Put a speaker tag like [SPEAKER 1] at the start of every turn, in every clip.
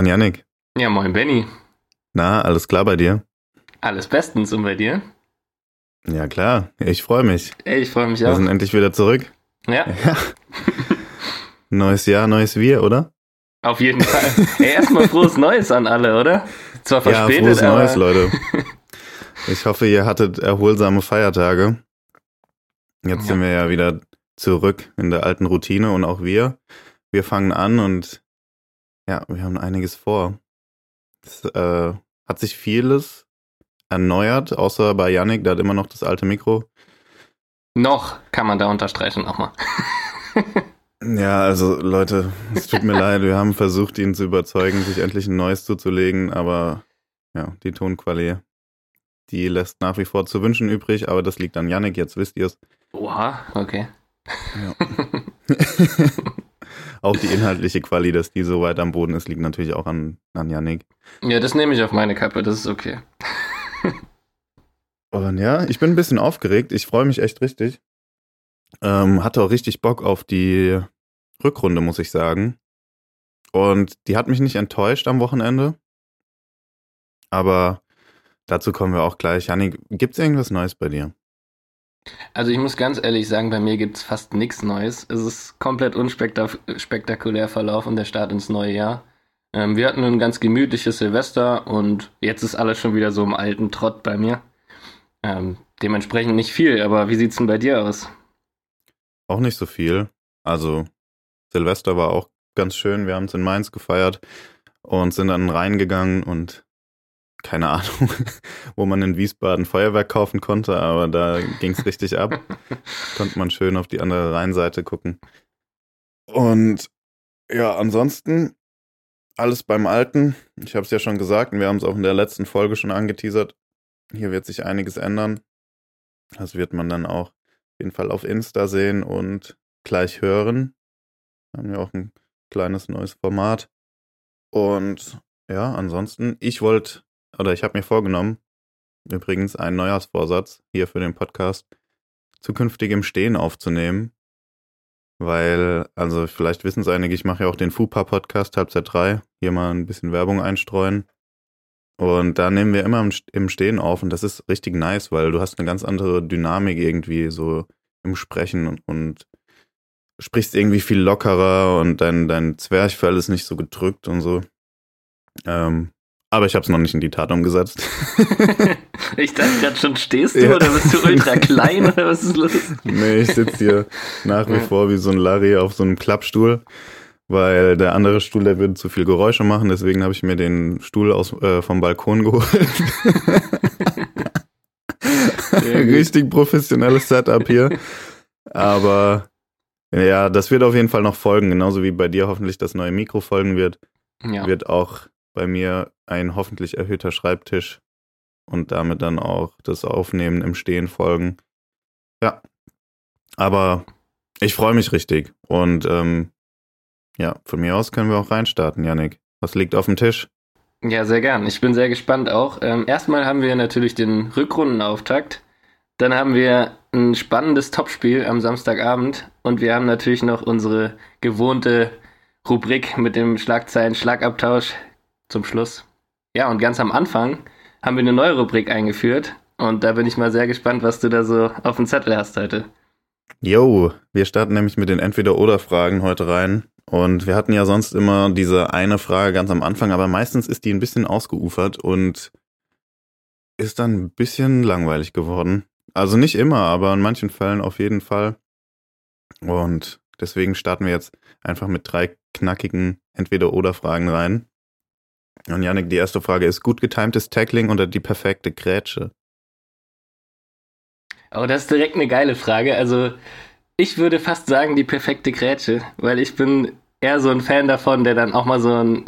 [SPEAKER 1] Moin Yannick.
[SPEAKER 2] Ja, moin Benny.
[SPEAKER 1] Na, alles klar bei dir?
[SPEAKER 2] Alles bestens und bei dir?
[SPEAKER 1] Ja klar, ich freue mich.
[SPEAKER 2] Ich freue mich
[SPEAKER 1] Wir
[SPEAKER 2] auch.
[SPEAKER 1] sind endlich wieder zurück.
[SPEAKER 2] Ja,
[SPEAKER 1] Ja. neues Jahr, neues Wir, oder?
[SPEAKER 2] auf jeden Fall. Ey, erstmal frohes Neues an alle, oder? Zwar
[SPEAKER 1] ja,
[SPEAKER 2] verspätet,
[SPEAKER 1] frohes
[SPEAKER 2] aber
[SPEAKER 1] Neues, Leute. Ich hoffe, ihr hattet erholsame Feiertage. Jetzt
[SPEAKER 2] Ja.
[SPEAKER 1] sind wir ja wieder zurück in der alten Routine und auch wir. Wir fangen an und ja, wir haben einiges vor. Es äh, hat sich vieles erneuert, außer bei Yannick, der hat immer noch das alte Mikro.
[SPEAKER 2] noch kann man da unterstreichen nochmal.
[SPEAKER 1] Ja, also Leute, es tut mir leid, wir haben versucht, ihn zu überzeugen, sich endlich ein neues zuzulegen, aber ja, die Tonqualität, die lässt nach wie vor zu wünschen übrig, aber das liegt an Yannick, jetzt wisst ihr es.
[SPEAKER 2] Oha, okay.
[SPEAKER 1] auch die inhaltliche Quali, dass die so weit am Boden ist, liegt natürlich auch an, an Yannick.
[SPEAKER 2] Ja, das nehme ich auf meine Kappe, das ist okay.
[SPEAKER 1] Und ja, ich bin ein bisschen aufgeregt, ich freue mich echt richtig. Ähm, hatte auch richtig Bock auf die Rückrunde, muss ich sagen. Und die hat mich nicht enttäuscht am Wochenende. Aber dazu kommen wir auch gleich. Janik, gibt's irgendwas Neues bei dir?
[SPEAKER 2] Also ich muss ganz ehrlich sagen, bei mir gibt es fast nichts Neues. Es ist komplett unspektakulär verlaufen, der Start ins neue Jahr. Ähm, wir hatten ein ganz gemütliches Silvester und jetzt ist alles schon wieder so im alten Trott bei mir. Ähm, dementsprechend nicht viel, aber wie sieht's denn bei dir aus?
[SPEAKER 1] Auch nicht so viel. Also Silvester war auch ganz schön. Wir haben es in Mainz gefeiert und sind dann reingegangen und keine Ahnung, wo man in Wiesbaden Feuerwerk kaufen konnte, aber da ging's richtig ab. Konnte man schön auf die andere Rheinseite gucken. Und ja, ansonsten alles beim Alten. Ich habe es ja schon gesagt und wir haben es auch in der letzten Folge schon angeteasert. Hier wird sich einiges ändern. Das wird man dann auch auf jeden Fall auf Insta sehen und gleich hören. Wir haben ja auch ein kleines neues Format. Und ja, ansonsten, ich wollte, oder ich habe mir vorgenommen, übrigens einen Neujahrsvorsatz hier für den Podcast, zukünftig im Stehen aufzunehmen. Weil, also vielleicht wissen es einige, ich mache ja auch den FUPA-Podcast Halbzeit 3. Hier mal ein bisschen Werbung einstreuen. Und da nehmen wir immer im St- im Stehen auf und das ist richtig nice, weil du hast eine ganz andere Dynamik irgendwie so im Sprechen und, und sprichst irgendwie viel lockerer und dein, dein Zwerchfell ist nicht so gedrückt und so. Ähm, aber ich habe es noch nicht in die Tat umgesetzt.
[SPEAKER 2] ich dachte gerade schon, stehst du
[SPEAKER 1] Ja.
[SPEAKER 2] oder bist du ultra klein oder was ist los?
[SPEAKER 1] nee, ich sitze hier nach wie vor wie so ein Larry auf so einem Klappstuhl, weil der andere Stuhl, der würde zu viel Geräusche machen, deswegen habe ich mir den Stuhl aus, äh, vom Balkon geholt. Richtig professionelles Setup hier. Aber ja, das wird auf jeden Fall noch folgen, genauso wie bei dir hoffentlich das neue Mikro folgen wird.
[SPEAKER 2] Ja.
[SPEAKER 1] Wird auch bei mir ein hoffentlich erhöhter Schreibtisch und damit dann auch das Aufnehmen im Stehen folgen. Ja, aber ich freue mich richtig und ähm, ja, von mir aus können wir auch reinstarten, Yannick. Was liegt auf dem Tisch?
[SPEAKER 2] Ja, sehr gern. Ich bin sehr gespannt auch. Ähm, erstmal haben wir natürlich den Rückrundenauftakt. Dann haben wir ein spannendes Topspiel am Samstagabend. Und wir haben natürlich noch unsere gewohnte Rubrik mit dem Schlagzeilen Schlagabtausch zum Schluss. Ja, und ganz am Anfang haben wir eine neue Rubrik eingeführt. Und da bin ich mal sehr gespannt, was du da so auf dem Zettel hast heute.
[SPEAKER 1] Yo, wir starten nämlich mit den Entweder-Oder-Fragen heute rein. Und wir hatten ja sonst immer diese eine Frage ganz am Anfang, aber meistens ist die ein bisschen ausgeufert und ist dann ein bisschen langweilig geworden. Also nicht immer, aber in manchen Fällen auf jeden Fall. Und deswegen starten wir jetzt einfach mit drei knackigen Entweder-Oder-Fragen rein. Und Janik, die erste Frage ist, gut getimtes Tackling oder die perfekte Grätsche?
[SPEAKER 2] Oh, das ist direkt eine geile Frage. Also, ich würde fast sagen, die perfekte Grätsche, weil ich bin eher so ein Fan davon, der dann auch mal so ein,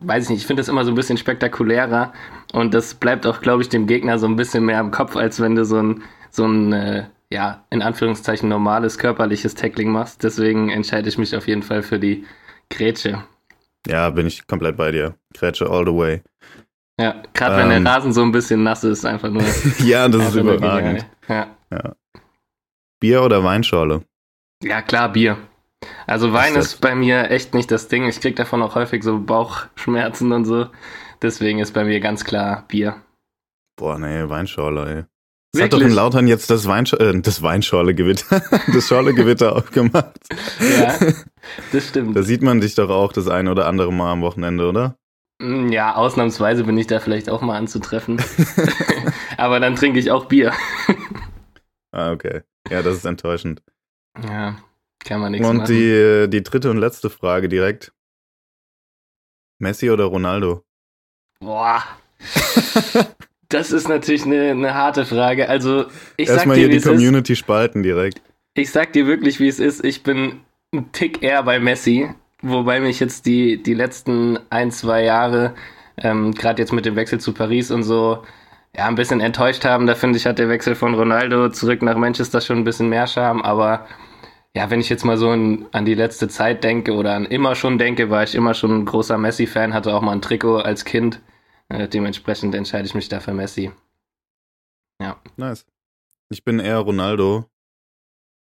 [SPEAKER 2] weiß ich nicht, ich finde das immer so ein bisschen spektakulärer und das bleibt auch, glaube ich, dem Gegner so ein bisschen mehr im Kopf, als wenn du so ein, so ein, äh, ja, in Anführungszeichen normales körperliches Tackling machst. Deswegen entscheide ich mich auf jeden Fall für die Grätsche.
[SPEAKER 1] Ja, bin ich komplett bei dir. Grätsche all the way.
[SPEAKER 2] Ja, gerade wenn
[SPEAKER 1] Ähm.
[SPEAKER 2] der Rasen so ein bisschen nass ist, einfach nur.
[SPEAKER 1] ja, das ist überragend.
[SPEAKER 2] genial. Ja.
[SPEAKER 1] Bier oder Weinschorle?
[SPEAKER 2] ja, klar, Bier. Also Wein ist, ist bei mir echt nicht das Ding. Ich kriege davon auch häufig so Bauchschmerzen und so. Deswegen ist bei mir ganz klar Bier.
[SPEAKER 1] Boah, nee, Weinschorle, ey. Das hat doch in Lautern jetzt das, Weinsch äh, das Weinschorle-Gewitter, das Schorle-Gewitter aufgemacht.
[SPEAKER 2] Ja, das stimmt.
[SPEAKER 1] Da sieht man dich doch auch das eine oder andere Mal am Wochenende, oder?
[SPEAKER 2] Mm, ja, ausnahmsweise bin ich da vielleicht auch mal anzutreffen. Aber dann trinke ich auch Bier.
[SPEAKER 1] ah, okay. Ja, das ist enttäuschend.
[SPEAKER 2] Ja, kann man nichts
[SPEAKER 1] und
[SPEAKER 2] machen.
[SPEAKER 1] Und die, die dritte und letzte Frage direkt. Messi oder Ronaldo?
[SPEAKER 2] Boah. Das ist natürlich eine, eine harte Frage. Also, ich
[SPEAKER 1] Erstmal
[SPEAKER 2] sag dir,
[SPEAKER 1] hier die Community
[SPEAKER 2] ist.
[SPEAKER 1] spalten direkt.
[SPEAKER 2] Ich sag dir wirklich, wie es ist. Ich bin ein Tick eher bei Messi. Wobei mich jetzt die, die letzten ein, zwei Jahre, ähm, gerade jetzt mit dem Wechsel zu Paris und so, ja, ein bisschen enttäuscht haben. Da finde ich, hat der Wechsel von Ronaldo zurück nach Manchester schon ein bisschen mehr Charme. Aber ja, wenn ich jetzt mal so in, an die letzte Zeit denke oder an immer schon denke, war ich immer schon ein großer Messi-Fan, hatte auch mal ein Trikot als Kind. Äh, dementsprechend entscheide ich mich da für Messi. Ja.
[SPEAKER 1] Nice. Ich bin eher Ronaldo.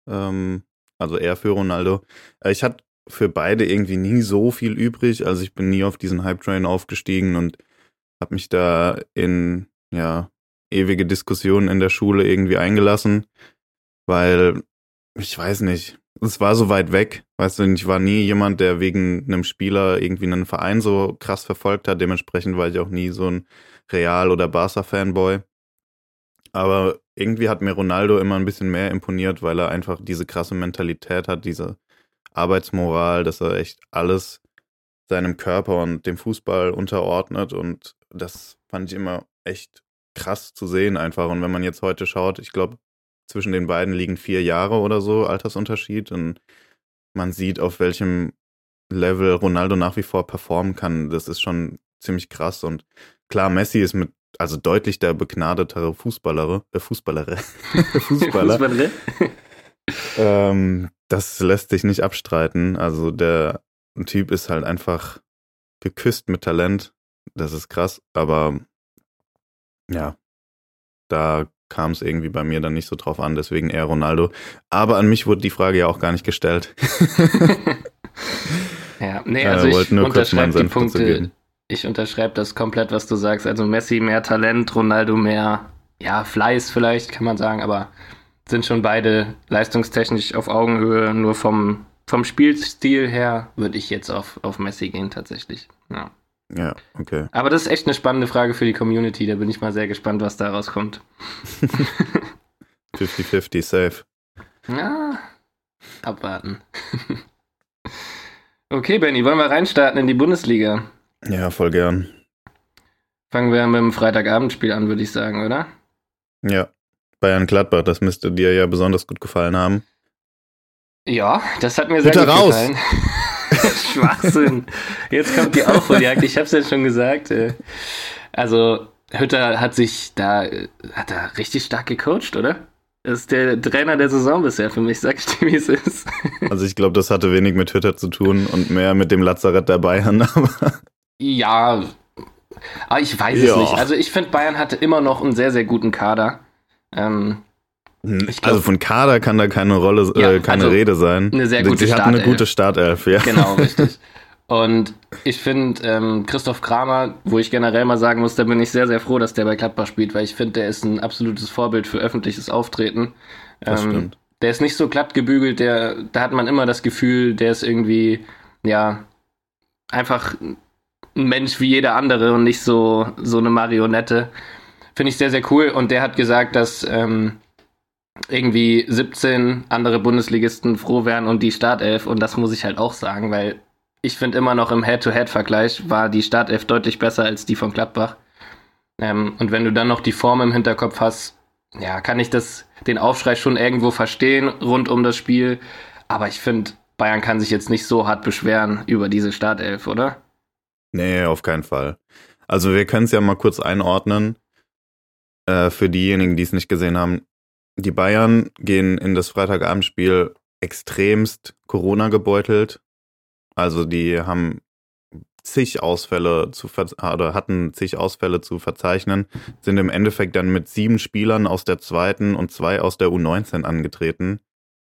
[SPEAKER 1] Ähm, also eher für Ronaldo. Äh, ich hatte für beide irgendwie nie so viel übrig. Also ich bin nie auf diesen Hype-Train aufgestiegen und habe mich da in ja ewige Diskussionen in der Schule irgendwie eingelassen, weil ich weiß nicht, es war so weit weg. Weißt du, ich war nie jemand, der wegen einem Spieler irgendwie einen Verein so krass verfolgt hat. Dementsprechend war ich auch nie so ein Real- oder Barca-Fanboy. Aber irgendwie hat mir Ronaldo immer ein bisschen mehr imponiert, weil er einfach diese krasse Mentalität hat, diese Arbeitsmoral, dass er echt alles seinem Körper und dem Fußball unterordnet. Und das fand ich immer echt krass zu sehen einfach. Und wenn man jetzt heute schaut, ich glaube, zwischen den beiden liegen vier Jahre oder so Altersunterschied. Und man sieht, auf welchem Level Ronaldo nach wie vor performen kann. Das ist schon ziemlich krass. Und klar, Messi ist mit also deutlich der begnadetere Fußballer, äh, Fußballere, Fußballer. Fußballer. ähm, das lässt sich nicht abstreiten. Also der Typ ist halt einfach geküsst mit Talent. Das ist krass, aber ja, da kam es irgendwie bei mir dann nicht so drauf an, deswegen eher Ronaldo. Aber an mich wurde die Frage ja auch gar nicht gestellt.
[SPEAKER 2] ja, nee, also äh, ich unterschreibe die Punkte. Ich unterschreibe das komplett, was du sagst. Also Messi mehr Talent, Ronaldo mehr, ja, Fleiß vielleicht, kann man sagen, aber sind schon beide leistungstechnisch auf Augenhöhe. Nur vom, vom Spielstil her würde ich jetzt auf, auf Messi gehen, tatsächlich. Ja.
[SPEAKER 1] Ja, okay.
[SPEAKER 2] Aber das ist echt eine spannende Frage für die Community. Da bin ich mal sehr gespannt, was da rauskommt.
[SPEAKER 1] 50-50 safe.
[SPEAKER 2] Ja, abwarten. okay, Benny, wollen wir reinstarten in die Bundesliga?
[SPEAKER 1] Ja, voll gern.
[SPEAKER 2] Fangen wir mit dem Freitagabendspiel an, würde ich sagen, oder?
[SPEAKER 1] Ja. Bayern Gladbach, das müsste dir ja besonders gut gefallen haben.
[SPEAKER 2] Ja, das hat mir sehr
[SPEAKER 1] Bitte
[SPEAKER 2] gut
[SPEAKER 1] raus.
[SPEAKER 2] gefallen. Schwachsinn. Jetzt kommt die Aufholjagd. Ich hab's ja schon gesagt. Äh. Also, Hütter hat sich da, hat da richtig stark gecoacht, oder? Das ist der Trainer der Saison bisher für mich, sag ich dir, wie es ist.
[SPEAKER 1] Also ich glaube, das hatte wenig mit Hütter zu tun und mehr mit dem Lazarett der Bayern. Aber
[SPEAKER 2] ja, aber ich weiß ja. es nicht. Also ich finde, Bayern hatte immer noch einen sehr, sehr guten Kader. Ähm,
[SPEAKER 1] hm, glaub, also von Kader kann da keine Rolle, ja, äh, keine also Rede sein.
[SPEAKER 2] Eine sehr gute
[SPEAKER 1] Sie
[SPEAKER 2] hatten
[SPEAKER 1] eine gute Startelf, ja.
[SPEAKER 2] Genau, richtig. Und ich finde, ähm, Christoph Kramer, wo ich generell mal sagen muss, da bin ich sehr, sehr froh, dass der bei Gladbach spielt, weil ich finde, der ist ein absolutes Vorbild für öffentliches Auftreten.
[SPEAKER 1] Das ähm, stimmt.
[SPEAKER 2] Der ist nicht so glatt gebügelt, der, da hat man immer das Gefühl, der ist irgendwie, ja, einfach ein Mensch wie jeder andere und nicht so, so eine Marionette. Finde ich sehr, sehr cool. Und der hat gesagt, dass ähm, irgendwie 17 andere Bundesligisten froh wären und die Startelf. Und das muss ich halt auch sagen, weil ich finde immer noch im Head-to-Head-Vergleich war die Startelf deutlich besser als die von Gladbach. Ähm, und wenn du dann noch die Form im Hinterkopf hast, ja, kann ich das, den Aufschrei schon irgendwo verstehen rund um das Spiel. Aber ich finde, Bayern kann sich jetzt nicht so hart beschweren über diese Startelf, oder?
[SPEAKER 1] Nee, auf keinen Fall. Also wir können es ja mal kurz einordnen. Äh, für diejenigen, die es nicht gesehen haben. Die Bayern gehen in das Freitagabendspiel extremst Corona gebeutelt. Also die haben zig Ausfälle zu oder hatten zig Ausfälle zu verzeichnen, sind im Endeffekt dann mit sieben Spielern aus der zweiten und zwei aus der U19 angetreten.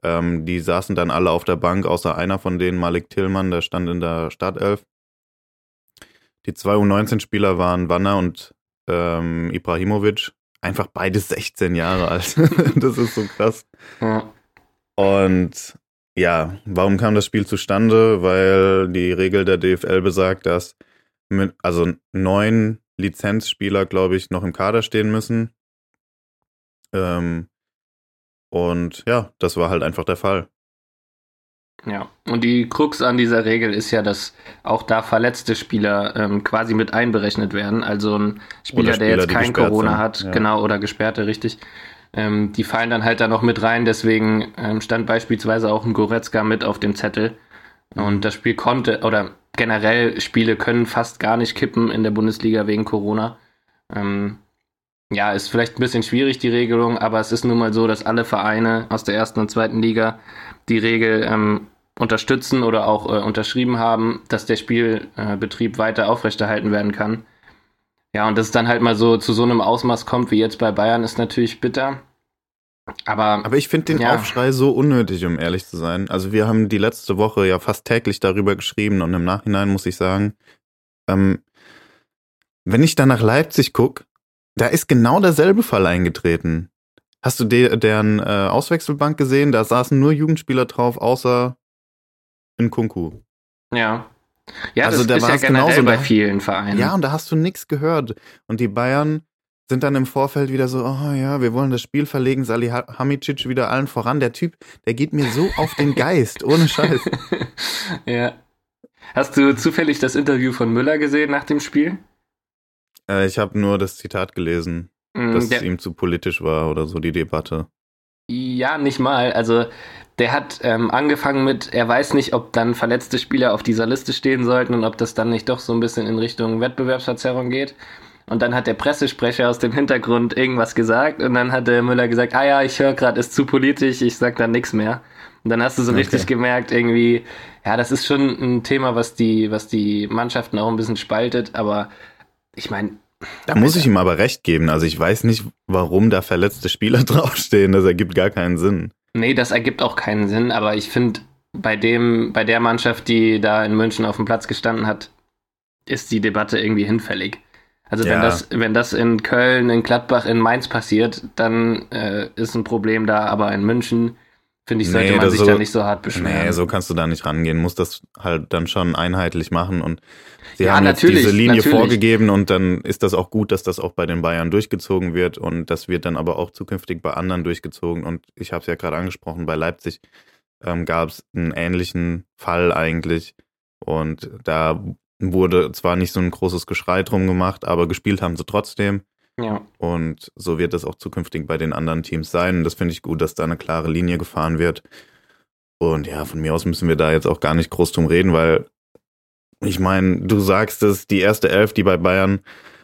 [SPEAKER 1] Ähm, die saßen dann alle auf der Bank, außer einer von denen, Malik Tillmann, der stand in der Startelf. Die zwei U19-Spieler waren Wanner und ähm, Ibrahimovic. Einfach beide 16 Jahre alt. das ist so krass.
[SPEAKER 2] Ja.
[SPEAKER 1] Und ja, warum kam das Spiel zustande? Weil die Regel der DFL besagt, dass mit, also neun Lizenzspieler, glaube ich, noch im Kader stehen müssen. Ähm, und ja, das war halt einfach der Fall.
[SPEAKER 2] Ja, und die Krux an dieser Regel ist ja, dass auch da verletzte Spieler ähm, quasi mit einberechnet werden. Also ein Spieler,
[SPEAKER 1] Spieler
[SPEAKER 2] der jetzt kein Corona
[SPEAKER 1] sind,
[SPEAKER 2] hat,
[SPEAKER 1] ja.
[SPEAKER 2] genau, oder Gesperrte, richtig. Ähm, die fallen dann halt da noch mit rein. Deswegen ähm, stand beispielsweise auch ein Goretzka mit auf dem Zettel. Und das Spiel konnte, oder generell Spiele können fast gar nicht kippen in der Bundesliga wegen Corona. Ähm, ja, ist vielleicht ein bisschen schwierig, die Regelung, aber es ist nun mal so, dass alle Vereine aus der ersten und zweiten Liga die Regel ähm, unterstützen oder auch äh, unterschrieben haben, dass der Spielbetrieb weiter aufrechterhalten werden kann. Ja, und dass es dann halt mal so zu so einem Ausmaß kommt wie jetzt bei Bayern, ist natürlich bitter. Aber,
[SPEAKER 1] Aber ich finde den
[SPEAKER 2] Ja.
[SPEAKER 1] Aufschrei so unnötig, um ehrlich zu sein. Also wir haben die letzte Woche ja fast täglich darüber geschrieben und im Nachhinein muss ich sagen, ähm, wenn ich da nach Leipzig gucke, da ist genau derselbe Fall eingetreten. Hast du de deren äh, Auswechselbank gesehen? Da saßen nur Jugendspieler drauf, außer in Kunku.
[SPEAKER 2] ja. Ja,
[SPEAKER 1] Also
[SPEAKER 2] das
[SPEAKER 1] da
[SPEAKER 2] ist ja generell
[SPEAKER 1] genauso,
[SPEAKER 2] bei vielen Vereinen.
[SPEAKER 1] Ja, und da hast du nichts gehört. Und die Bayern sind dann im Vorfeld wieder so, oh ja, wir wollen das Spiel verlegen, Salihamidzic wieder allen voran. Der Typ, der geht mir so auf den Geist, ohne Scheiß.
[SPEAKER 2] ja. Hast du zufällig das Interview von Müller gesehen nach dem Spiel?
[SPEAKER 1] Äh, ich habe nur das Zitat gelesen, dass
[SPEAKER 2] der-
[SPEAKER 1] es ihm zu politisch war oder so, die Debatte.
[SPEAKER 2] Ja, nicht mal. Also der hat ähm, angefangen mit, er weiß nicht, ob dann verletzte Spieler auf dieser Liste stehen sollten und ob das dann nicht doch so ein bisschen in Richtung Wettbewerbsverzerrung geht. Und dann hat der Pressesprecher aus dem Hintergrund irgendwas gesagt und dann hat der Müller gesagt, ah ja, ich höre gerade, ist zu politisch, ich sag dann nichts mehr. Und dann hast du so
[SPEAKER 1] Okay.
[SPEAKER 2] richtig gemerkt, irgendwie, ja, das ist schon ein Thema, was die, was die Mannschaften auch ein bisschen spaltet, aber ich meine,
[SPEAKER 1] Da muss ich ihm aber recht geben. Also ich weiß nicht, warum da verletzte Spieler draufstehen. Das ergibt gar keinen Sinn.
[SPEAKER 2] Nee, das ergibt auch keinen Sinn, aber ich finde, bei dem, bei der Mannschaft, die da in München auf dem Platz gestanden hat, ist die Debatte irgendwie hinfällig. Also wenn
[SPEAKER 1] Ja.
[SPEAKER 2] das, wenn das in Köln, in Gladbach, in Mainz passiert, dann äh, ist ein Problem da, aber in München, finde ich, sollte
[SPEAKER 1] Nee,
[SPEAKER 2] man sich
[SPEAKER 1] so-
[SPEAKER 2] da nicht so hart beschweren.
[SPEAKER 1] Nee, so kannst du da nicht rangehen. Muss das halt dann schon einheitlich machen. Und sie
[SPEAKER 2] Ja,
[SPEAKER 1] haben jetzt
[SPEAKER 2] natürlich,
[SPEAKER 1] diese Linie
[SPEAKER 2] natürlich.
[SPEAKER 1] vorgegeben und dann ist das auch gut, dass das auch bei den Bayern durchgezogen wird. Und das wird dann aber auch zukünftig bei anderen durchgezogen. Und ich habe es ja gerade angesprochen, bei Leipzig ähm, gab es einen ähnlichen Fall eigentlich. Und da wurde zwar nicht so ein großes Geschrei drum gemacht, aber gespielt haben sie trotzdem.
[SPEAKER 2] Ja.
[SPEAKER 1] Und so wird es auch zukünftig bei den anderen Teams sein. Und das finde ich gut, dass da eine klare Linie gefahren wird. Und ja, von mir aus müssen wir da jetzt auch gar nicht groß drum reden, weil ich meine, du sagst es, die erste Elf, die bei Bayern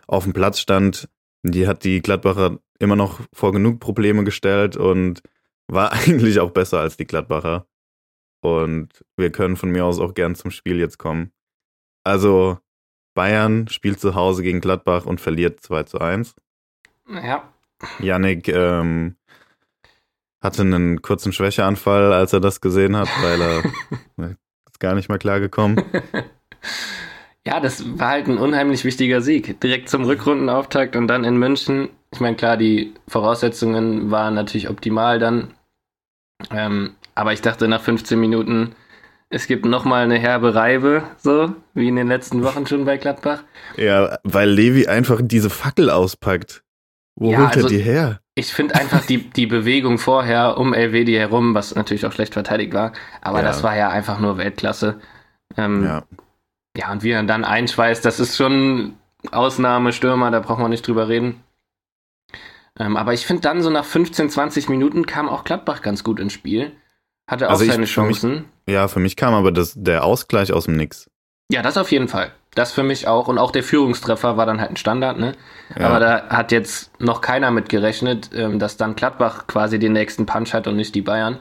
[SPEAKER 1] auf dem Platz stand, die hat die Gladbacher immer noch vor genug Probleme gestellt und war eigentlich auch besser als die Gladbacher. Und wir können von mir aus auch gern zum Spiel jetzt kommen. Also, Bayern spielt zu Hause gegen Gladbach und verliert 2 zu 1.
[SPEAKER 2] Ja.
[SPEAKER 1] Yannick ähm, hatte einen kurzen Schwächeanfall, als er das gesehen hat, weil er ist gar nicht mehr klargekommen.
[SPEAKER 2] Ja, das war halt ein unheimlich wichtiger Sieg. Direkt zum Rückrundenauftakt und dann in München. Ich meine, klar, die Voraussetzungen waren natürlich optimal dann. Ähm, aber ich dachte nach 15 Minuten, es gibt nochmal eine herbe Reibe, so wie in den letzten Wochen schon bei Gladbach.
[SPEAKER 1] Ja, weil Levi einfach diese Fackel auspackt. Wo
[SPEAKER 2] Ja,
[SPEAKER 1] holt er
[SPEAKER 2] also-
[SPEAKER 1] die her?
[SPEAKER 2] Ich finde einfach die, die Bewegung vorher um Elvedi herum, was natürlich auch schlecht verteidigt war, aber
[SPEAKER 1] Ja.
[SPEAKER 2] das war ja einfach nur Weltklasse. Ähm,
[SPEAKER 1] Ja.
[SPEAKER 2] Ja, und wie er dann einschweißt, das ist schon Ausnahmestürmer, da brauchen wir nicht drüber reden. Ähm, aber ich finde dann so nach 15, 20 Minuten kam auch Gladbach ganz gut ins Spiel. Hatte auch
[SPEAKER 1] Also ich-
[SPEAKER 2] seine
[SPEAKER 1] mich-
[SPEAKER 2] Chancen.
[SPEAKER 1] Ja, für mich kam aber das, der Ausgleich aus dem Nix.
[SPEAKER 2] Ja, das auf jeden Fall. Das für mich auch. Und auch der Führungstreffer war dann halt ein Standard, ne?
[SPEAKER 1] Ja.
[SPEAKER 2] Aber da hat jetzt noch keiner mit gerechnet, ähm, dass dann Gladbach quasi den nächsten Punch hat und nicht die Bayern.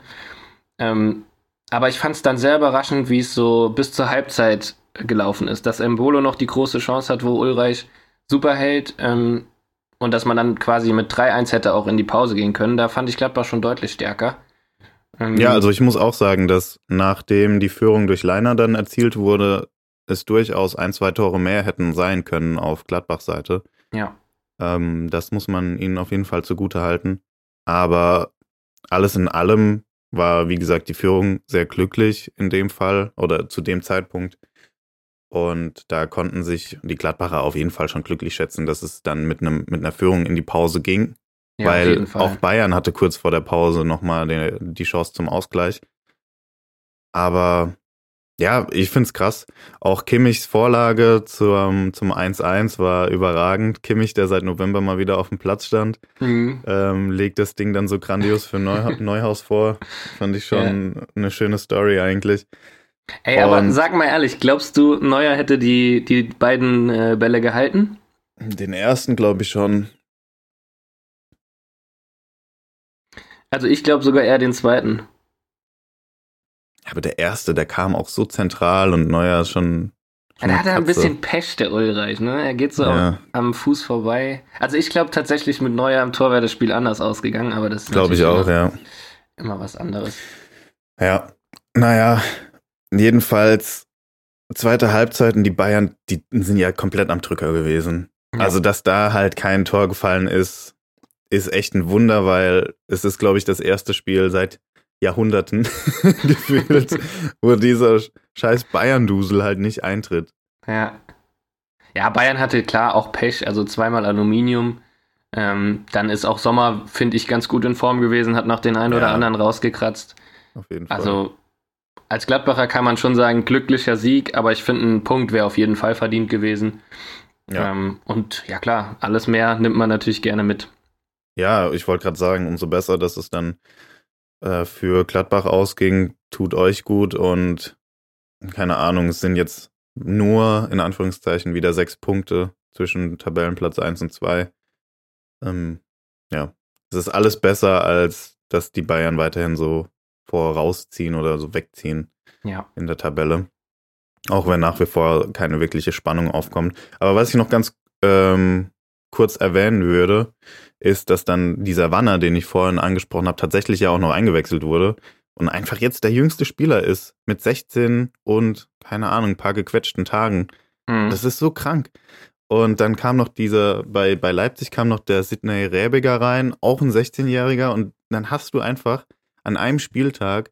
[SPEAKER 2] Ähm, aber ich fand es dann sehr überraschend, wie es so bis zur Halbzeit gelaufen ist. Dass Embolo noch die große Chance hat, wo Ulreich super hält ähm, und dass man dann quasi mit 3-1 hätte auch in die Pause gehen können. Da fand ich Gladbach schon deutlich stärker. Ähm,
[SPEAKER 1] Ja, also ich muss auch sagen, dass nachdem die Führung durch Leiner dann erzielt wurde, es durchaus ein, zwei Tore mehr hätten sein können auf Gladbachs Seite.
[SPEAKER 2] Ja.
[SPEAKER 1] Ähm, das muss man ihnen auf jeden Fall zugute halten. Aber alles in allem war, wie gesagt, die Führung sehr glücklich in dem Fall oder zu dem Zeitpunkt. Und da konnten sich die Gladbacher auf jeden Fall schon glücklich schätzen, dass es dann mit, einem, mit einer Führung in die Pause ging.
[SPEAKER 2] Ja
[SPEAKER 1] weil auch Bayern hatte kurz vor der Pause nochmal die, die Chance zum Ausgleich. Aber ja, ich find's krass. Auch Kimmichs Vorlage zum, zum 1-1 war überragend. Kimmich, der seit November mal wieder auf dem Platz stand,
[SPEAKER 2] Mhm.
[SPEAKER 1] ähm, legt das Ding dann so grandios für Neuha Neuhaus vor. Fand ich schon eine schöne Story eigentlich.
[SPEAKER 2] Ey, aber
[SPEAKER 1] Und-
[SPEAKER 2] sag mal ehrlich, glaubst du, Neuer hätte die, die beiden äh, Bälle gehalten?
[SPEAKER 1] Den ersten glaube ich schon.
[SPEAKER 2] Also ich glaube sogar eher den zweiten.
[SPEAKER 1] Aber der erste, der kam auch so zentral und Neuer ist schon. schon
[SPEAKER 2] Da hat er ein bisschen Pech, der Ulreich, ne? Er geht so
[SPEAKER 1] Ja.
[SPEAKER 2] am Fuß vorbei. Also ich glaube tatsächlich mit Neuer am Tor wäre das Spiel anders ausgegangen, aber das ist
[SPEAKER 1] Glaube ich auch, ja.
[SPEAKER 2] immer, immer was anderes.
[SPEAKER 1] Ja, naja, jedenfalls zweite Halbzeit und die Bayern, die sind ja komplett am Drücker gewesen.
[SPEAKER 2] Ja.
[SPEAKER 1] Also, dass da halt kein Tor gefallen ist, ist echt ein Wunder, weil es ist, glaube ich, das erste Spiel seit Jahrhunderten gefühlt, wo dieser scheiß Bayern-Dusel halt nicht eintritt.
[SPEAKER 2] Ja. Ja, Bayern hatte klar auch Pech, also zweimal Aluminium. Ähm, dann ist auch Sommer, finde ich, ganz gut in Form gewesen, hat noch den einen oder
[SPEAKER 1] Ja.
[SPEAKER 2] anderen rausgekratzt.
[SPEAKER 1] Auf jeden Fall.
[SPEAKER 2] Also als Gladbacher kann man schon sagen, glücklicher Sieg, aber ich finde, ein Punkt wäre auf jeden Fall verdient gewesen.
[SPEAKER 1] ja.
[SPEAKER 2] Ähm, und ja klar, alles mehr nimmt man natürlich gerne mit.
[SPEAKER 1] Ja, ich wollte gerade sagen, umso besser, dass es dann äh, für Gladbach ausging, tut euch gut und keine Ahnung, es sind jetzt nur in Anführungszeichen wieder sechs Punkte zwischen Tabellenplatz 1 und 2. Ähm, ja, es ist alles besser, als dass die Bayern weiterhin so vorausziehen oder so wegziehen
[SPEAKER 2] Ja.
[SPEAKER 1] in der Tabelle. Auch wenn nach wie vor keine wirkliche Spannung aufkommt. Aber was ich noch ganz ähm, kurz erwähnen würde, ist, dass dann dieser Wanner, den ich vorhin angesprochen habe, tatsächlich ja auch noch eingewechselt wurde und einfach jetzt der jüngste Spieler ist mit 16 und keine Ahnung, ein paar gequetschten Tagen.
[SPEAKER 2] Mhm.
[SPEAKER 1] Das ist so krank. Und dann kam noch dieser, bei, bei Leipzig kam noch der Sidney Räbiger rein, auch ein 16-Jähriger. Und dann hast du einfach an einem Spieltag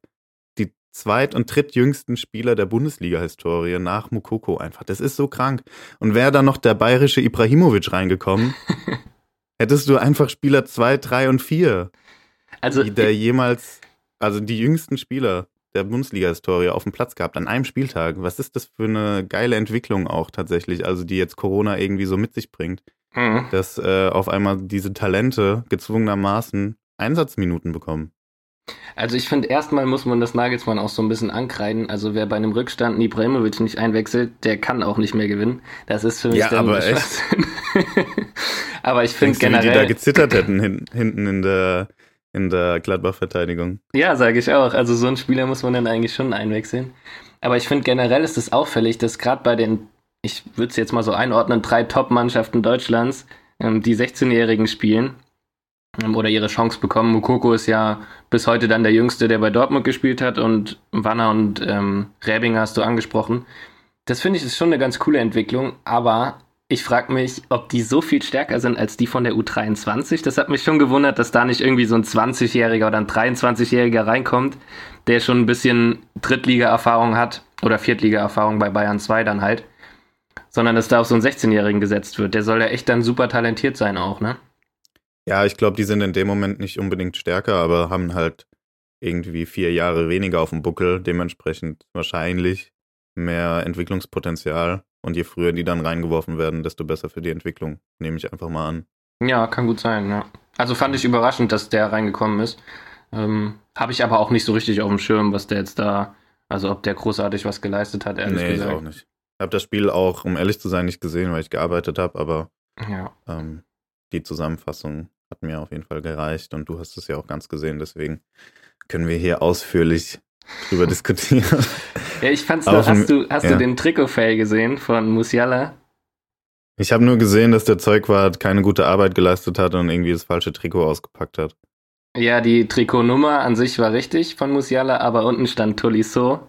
[SPEAKER 1] zweit- und drittjüngsten Spieler der Bundesliga-Historie nach Mukoko einfach. Das ist so krank. Und wäre dann noch der bayerische Ibrahimovic reingekommen, hättest du einfach Spieler 2, 3 und 4,
[SPEAKER 2] also
[SPEAKER 1] die der jemals, also die jüngsten Spieler der Bundesliga-Historie auf dem Platz gehabt an einem Spieltag. Was ist das für eine geile Entwicklung auch tatsächlich, also die jetzt Corona irgendwie so mit sich bringt,
[SPEAKER 2] Mhm.
[SPEAKER 1] dass äh, auf einmal diese Talente gezwungenermaßen Einsatzminuten bekommen.
[SPEAKER 2] Also ich finde, erstmal muss man das Nagelsmann auch so ein bisschen ankreiden. Also wer bei einem Rückstand Ibrahimovic nicht einwechselt, der kann auch nicht mehr gewinnen. Das ist für mich
[SPEAKER 1] Ja,
[SPEAKER 2] dann
[SPEAKER 1] aber echt?
[SPEAKER 2] Aber ich finde
[SPEAKER 1] Denkst du, wie die da
[SPEAKER 2] generell,
[SPEAKER 1] gezittert hätten hin, hinten in der, in der Gladbach-Verteidigung?
[SPEAKER 2] ja, sage ich auch. Also so einen Spieler muss man dann eigentlich schon einwechseln. Aber ich finde generell ist es auffällig, dass gerade bei den, ich würde es jetzt mal so einordnen, drei Top-Mannschaften Deutschlands, ähm, die 16-Jährigen spielen oder ihre Chance bekommen. Mukoko ist ja bis heute dann der Jüngste, der bei Dortmund gespielt hat und Wanner und ähm, Räbinger hast du angesprochen. Das finde ich ist schon eine ganz coole Entwicklung, aber ich frage mich, ob die so viel stärker sind als die von der U23. Das hat mich schon gewundert, dass da nicht irgendwie so ein 20-Jähriger oder ein 23-Jähriger reinkommt, der schon ein bisschen Drittliga-Erfahrung hat oder Viertliga-Erfahrung bei Bayern 2 dann halt, sondern dass da auf so einen 16-Jährigen gesetzt wird. Der soll ja echt dann super talentiert sein auch, ne?
[SPEAKER 1] Ja, ich glaube, die sind in dem Moment nicht unbedingt stärker, aber haben halt irgendwie vier Jahre weniger auf dem Buckel, dementsprechend wahrscheinlich mehr Entwicklungspotenzial. Und je früher die dann reingeworfen werden, desto besser für die Entwicklung, nehme ich einfach mal an.
[SPEAKER 2] Ja, kann gut sein, ja. Also fand ich überraschend, dass der reingekommen ist. Ähm, Habe ich aber auch nicht so richtig auf dem Schirm, was der jetzt da, also ob der großartig was geleistet hat, ehrlich
[SPEAKER 1] nee, ich
[SPEAKER 2] gesagt.
[SPEAKER 1] auch nicht. Ich habe das Spiel auch, um ehrlich zu sein, nicht gesehen, weil ich gearbeitet habe, aber
[SPEAKER 2] Ja.
[SPEAKER 1] ähm, die Zusammenfassung hat mir auf jeden Fall gereicht und du hast es ja auch ganz gesehen, deswegen können wir hier ausführlich drüber diskutieren.
[SPEAKER 2] ja, ich fand's noch, hast du, hast
[SPEAKER 1] ja.
[SPEAKER 2] du den Trikot-Fail gesehen von Musiala?
[SPEAKER 1] Ich habe nur gesehen, dass der Zeugwart keine gute Arbeit geleistet hat und irgendwie das falsche Trikot ausgepackt hat.
[SPEAKER 2] Ja, die Trikotnummer an sich war richtig von Musiala, aber unten stand Tolisso.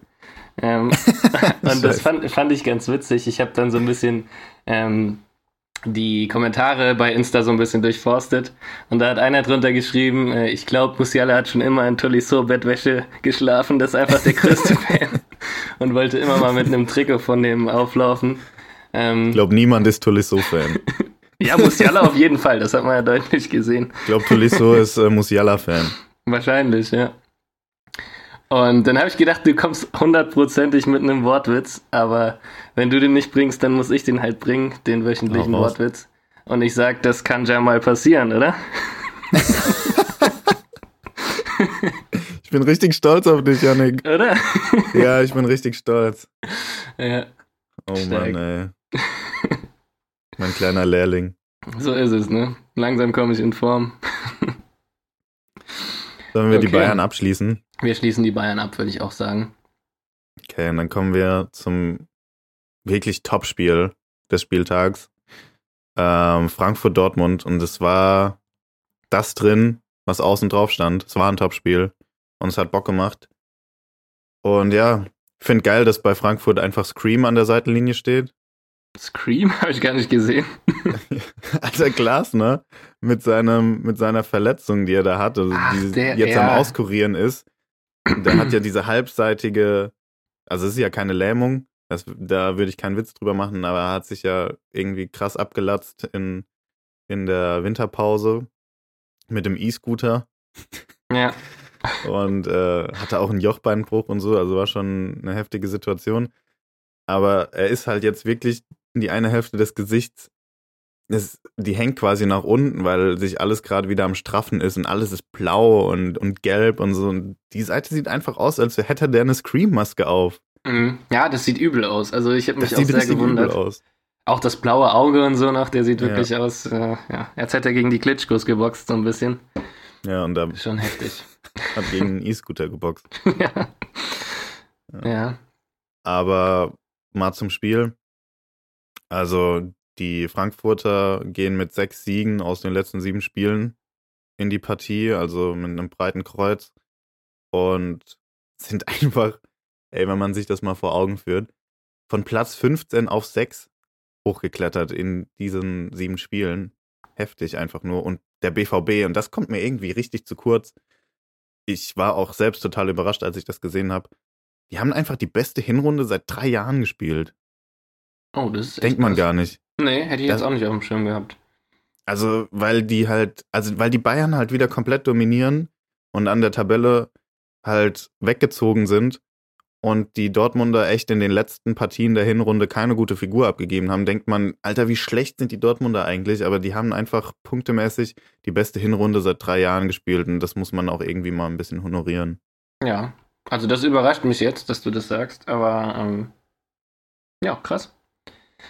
[SPEAKER 2] Ähm, und das fand, fand ich ganz witzig. Ich habe dann so ein bisschen ähm, die Kommentare bei Insta so ein bisschen durchforstet und da hat einer drunter geschrieben, äh, ich glaube, Musiala hat schon immer in Tolisso-Bettwäsche geschlafen, das ist einfach der größte Fan und wollte immer mal mit einem Trikot von dem auflaufen.
[SPEAKER 1] Ähm, ich glaube, niemand ist Tolisso-Fan.
[SPEAKER 2] ja, Musiala auf jeden Fall, das hat man ja deutlich gesehen.
[SPEAKER 1] Ich glaube, Tolisso ist äh, Musiala-Fan.
[SPEAKER 2] Wahrscheinlich, ja. Und dann habe ich gedacht, du kommst hundertprozentig mit einem Wortwitz, aber wenn du den nicht bringst, dann muss ich den halt bringen, den wöchentlichen oh, Wortwitz. Und ich sag, das kann ja mal passieren, oder?
[SPEAKER 1] ich bin richtig stolz auf dich, Janik.
[SPEAKER 2] Oder?
[SPEAKER 1] ja, ich bin richtig stolz.
[SPEAKER 2] Ja.
[SPEAKER 1] Oh Stark. Mann, ey. Mein kleiner Lehrling.
[SPEAKER 2] So ist es, ne? Langsam komme ich in Form.
[SPEAKER 1] Sollen wir okay. die Bayern abschließen?
[SPEAKER 2] Wir schließen die Bayern ab, würde ich auch sagen.
[SPEAKER 1] Okay, und dann kommen wir zum wirklich Top-Spiel des Spieltags. Ähm, Frankfurt-Dortmund. Und es war das drin, was außen drauf stand. Es war ein Top-Spiel. Und es hat Bock gemacht. Und ja, ich finde geil, dass bei Frankfurt einfach Scream an der Seitenlinie steht.
[SPEAKER 2] Scream habe ich gar nicht gesehen.
[SPEAKER 1] Alter Glas, ne? Mit seinem, mit seiner Verletzung, die er da hat, also die der, jetzt ja. am Auskurieren ist. Der hat ja diese halbseitige, also es ist ja keine Lähmung, das, da würde ich keinen Witz drüber machen, aber er hat sich ja irgendwie krass abgelatzt in, in der Winterpause mit dem E-Scooter.
[SPEAKER 2] Ja.
[SPEAKER 1] Und äh, hatte auch einen Jochbeinbruch und so, also war schon eine heftige Situation. Aber er ist halt jetzt wirklich die eine Hälfte des Gesichts, ist, die hängt quasi nach unten, weil sich alles gerade wieder am Straffen ist und alles ist blau und, und gelb und so. Und die Seite sieht einfach aus, als hätte der eine Scream-Maske auf.
[SPEAKER 2] Mhm. Ja, das sieht übel aus. Also ich habe mich das auch sehr gewundert. Aus. Auch das blaue Auge und so noch, der sieht wirklich ja. aus, äh, ja, als hätte er gegen die Klitschkos geboxt, so ein bisschen.
[SPEAKER 1] Ja, und da.
[SPEAKER 2] Schon heftig.
[SPEAKER 1] Hat gegen einen E-Scooter geboxt.
[SPEAKER 2] ja. ja. ja.
[SPEAKER 1] Aber mal zum Spiel. Also, die Frankfurter gehen mit sechs Siegen aus den letzten sieben Spielen in die Partie, also mit einem breiten Kreuz. Und sind einfach ey, wenn man sich das mal vor Augen führt, von Platz 15 auf 6 hochgeklettert in diesen sieben Spielen. Heftig einfach nur. Und der BVB, und das kommt mir irgendwie richtig zu kurz. Ich war auch selbst total überrascht, als ich das gesehen habe. Die haben einfach die beste Hinrunde seit drei Jahren gespielt.
[SPEAKER 2] Oh, das ist
[SPEAKER 1] Denkt man
[SPEAKER 2] was.
[SPEAKER 1] gar nicht.
[SPEAKER 2] Nee, hätte ich das, jetzt auch nicht auf dem Schirm gehabt.
[SPEAKER 1] Also, weil die halt, also weil die Bayern halt wieder komplett dominieren und an der Tabelle halt weggezogen sind und die Dortmunder echt in den letzten Partien der Hinrunde keine gute Figur abgegeben haben, denkt man, Alter, wie schlecht sind die Dortmunder eigentlich? Aber die haben einfach punktemäßig die beste Hinrunde seit drei Jahren gespielt und das muss man auch irgendwie mal ein bisschen honorieren.
[SPEAKER 2] Ja, also das überrascht mich jetzt, dass du das sagst, aber ähm, ja, krass.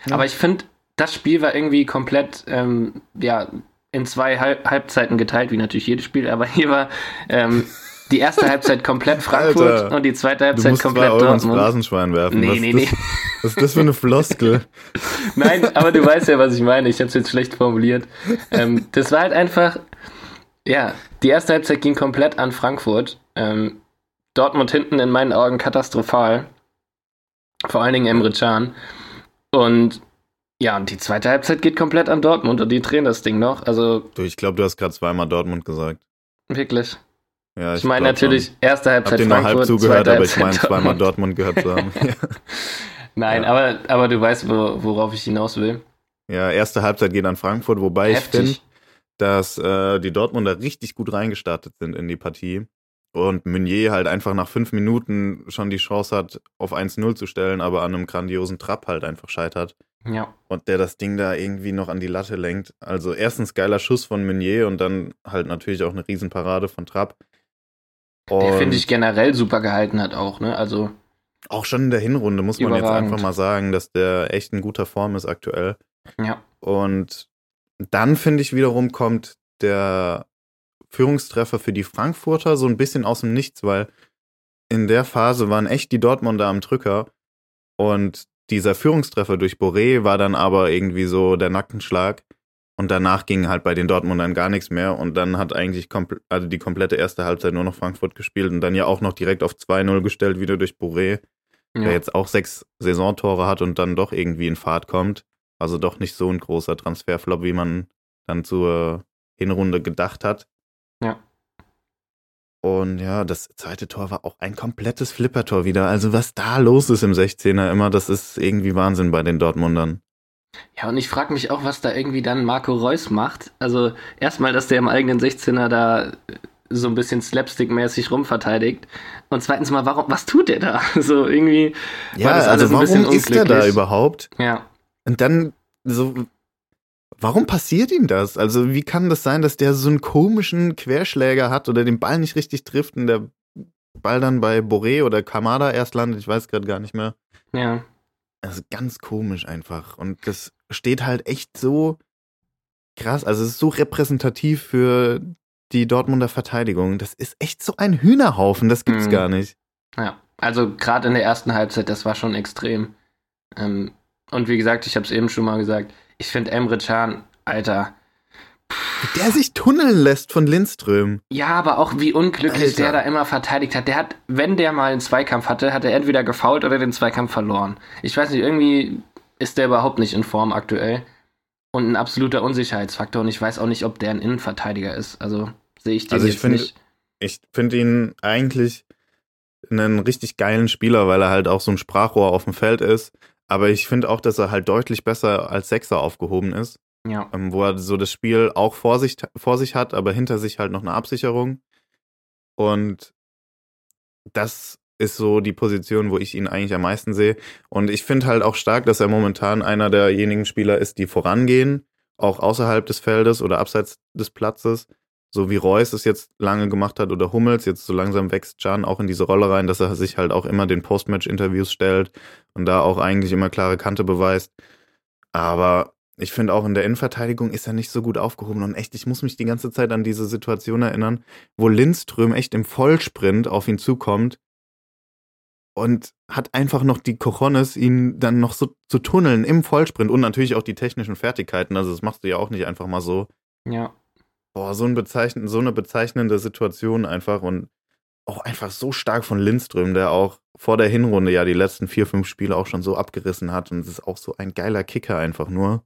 [SPEAKER 2] Ja. Aber ich finde, das Spiel war irgendwie komplett, ähm, ja, in zwei Halbzeiten geteilt, wie natürlich jedes Spiel, aber hier war ähm, die erste Halbzeit komplett Frankfurt Alter, und die zweite Halbzeit du komplett Euro Dortmund.
[SPEAKER 1] Ins Phrasenschwein werfen.
[SPEAKER 2] Nee, was nee, nee.
[SPEAKER 1] was ist das für eine Floskel?
[SPEAKER 2] Nein, aber du weißt ja, was ich meine. Ich habe es jetzt schlecht formuliert. Ähm, das war halt einfach, ja, die erste Halbzeit ging komplett an Frankfurt. Ähm, Dortmund hinten in meinen Augen katastrophal. Vor allen Dingen Emre Can. Und ja, und die zweite Halbzeit geht komplett an Dortmund und die drehen das Ding noch. Also.
[SPEAKER 1] Du, ich glaube, du hast gerade zweimal Dortmund gesagt.
[SPEAKER 2] Wirklich.
[SPEAKER 1] Ja,
[SPEAKER 2] ich, ich meine natürlich schon. erste Halbzeit
[SPEAKER 1] Hab
[SPEAKER 2] Frankfurt,
[SPEAKER 1] halb zugehört, aber ich meine zweimal Dortmund gehört zu haben.
[SPEAKER 2] Nein, ja. aber, aber du weißt, wo, worauf ich hinaus will.
[SPEAKER 1] Ja, erste Halbzeit geht an Frankfurt, wobei Heftig. ich finde, dass äh, die Dortmunder richtig gut reingestartet sind in die Partie. Und Meunier halt einfach nach fünf Minuten schon die Chance hat, auf 1-0 zu stellen, aber an einem grandiosen Trap halt einfach scheitert.
[SPEAKER 2] Ja.
[SPEAKER 1] Und der das Ding da irgendwie noch an die Latte lenkt. Also erstens geiler Schuss von Meunier und dann halt natürlich auch eine Riesenparade von Trapp.
[SPEAKER 2] Der finde ich generell super gehalten hat auch, ne? Also.
[SPEAKER 1] Auch schon in der Hinrunde muss man jetzt einfach mal sagen, dass der echt in guter Form ist aktuell.
[SPEAKER 2] Ja.
[SPEAKER 1] Und dann finde ich wiederum kommt der Führungstreffer für die Frankfurter so ein bisschen aus dem Nichts, weil in der Phase waren echt die Dortmunder am Drücker und dieser Führungstreffer durch Boré war dann aber irgendwie so der Nackenschlag Und danach ging halt bei den Dortmundern gar nichts mehr. Und dann hat eigentlich also die komplette erste Halbzeit nur noch Frankfurt gespielt und dann ja auch noch direkt auf 2-0 gestellt, wieder durch Boré, ja. der jetzt auch sechs Saisontore hat und dann doch irgendwie in Fahrt kommt. Also doch nicht so ein großer Transferflop, wie man dann zur Hinrunde gedacht hat.
[SPEAKER 2] Ja.
[SPEAKER 1] Und ja, das zweite Tor war auch ein komplettes Flippertor wieder. Also was da los ist im 16er immer, das ist irgendwie Wahnsinn bei den Dortmundern.
[SPEAKER 2] Ja, und ich frage mich auch, was da irgendwie dann Marco Reus macht. Also erstmal, dass der im eigenen 16er da so ein bisschen slapstick-mäßig rumverteidigt. Und zweitens mal, warum, was tut der da? So irgendwie.
[SPEAKER 1] Ja, also warum ist der da überhaupt?
[SPEAKER 2] Ja.
[SPEAKER 1] Und dann so, warum passiert ihm das? Also wie kann das sein, dass der so einen komischen Querschläger hat oder den Ball nicht richtig trifft und der Ball dann bei Boré oder Kamada erst landet? Ich weiß gerade gar nicht mehr.
[SPEAKER 2] Ja.
[SPEAKER 1] Also ganz komisch einfach. Und das steht halt echt so krass. Also es ist so repräsentativ für die Dortmunder Verteidigung. Das ist echt so ein Hühnerhaufen. Das gibt's mhm. gar nicht.
[SPEAKER 2] Ja, also gerade in der ersten Halbzeit, das war schon extrem. Ähm, und wie gesagt, ich habe es eben schon mal gesagt, ich finde Emre Can, Alter,
[SPEAKER 1] der sich tunneln lässt von Lindström.
[SPEAKER 2] Ja, aber auch wie unglücklich Alter. der da immer verteidigt hat. Der hat, wenn der mal einen Zweikampf hatte, hat er entweder gefault oder den Zweikampf verloren. Ich weiß nicht, irgendwie ist der überhaupt nicht in Form aktuell. Und ein absoluter Unsicherheitsfaktor. Und ich weiß auch nicht, ob der ein Innenverteidiger ist. Also sehe ich den also ich jetzt
[SPEAKER 1] find,
[SPEAKER 2] nicht.
[SPEAKER 1] Ich finde ihn eigentlich einen richtig geilen Spieler, weil er halt auch so ein Sprachrohr auf dem Feld ist. Aber ich finde auch, dass er halt deutlich besser als Sechser aufgehoben ist.
[SPEAKER 2] Ja.
[SPEAKER 1] Ähm, wo er so das Spiel auch vor sich, vor sich hat, aber hinter sich halt noch eine Absicherung. Und das ist so die Position, wo ich ihn eigentlich am meisten sehe. Und ich finde halt auch stark, dass er momentan einer derjenigen Spieler ist, die vorangehen, auch außerhalb des Feldes oder abseits des Platzes. So wie Reus es jetzt lange gemacht hat oder Hummels, jetzt so langsam wächst Can auch in diese Rolle rein, dass er sich halt auch immer den Postmatch-Interviews stellt und da auch eigentlich immer klare Kante beweist. Aber ich finde auch in der Innenverteidigung ist er nicht so gut aufgehoben. Und echt, ich muss mich die ganze Zeit an diese Situation erinnern, wo Lindström echt im Vollsprint auf ihn zukommt und hat einfach noch die Cojones, ihn dann noch so zu tunneln im Vollsprint und natürlich auch die technischen Fertigkeiten. Also das machst du ja auch nicht einfach mal so.
[SPEAKER 2] Ja.
[SPEAKER 1] Boah, so, ein bezeichnen, so eine bezeichnende Situation einfach und auch einfach so stark von Lindström, der auch vor der Hinrunde ja die letzten vier, fünf Spiele auch schon so abgerissen hat. Und es ist auch so ein geiler Kicker einfach nur.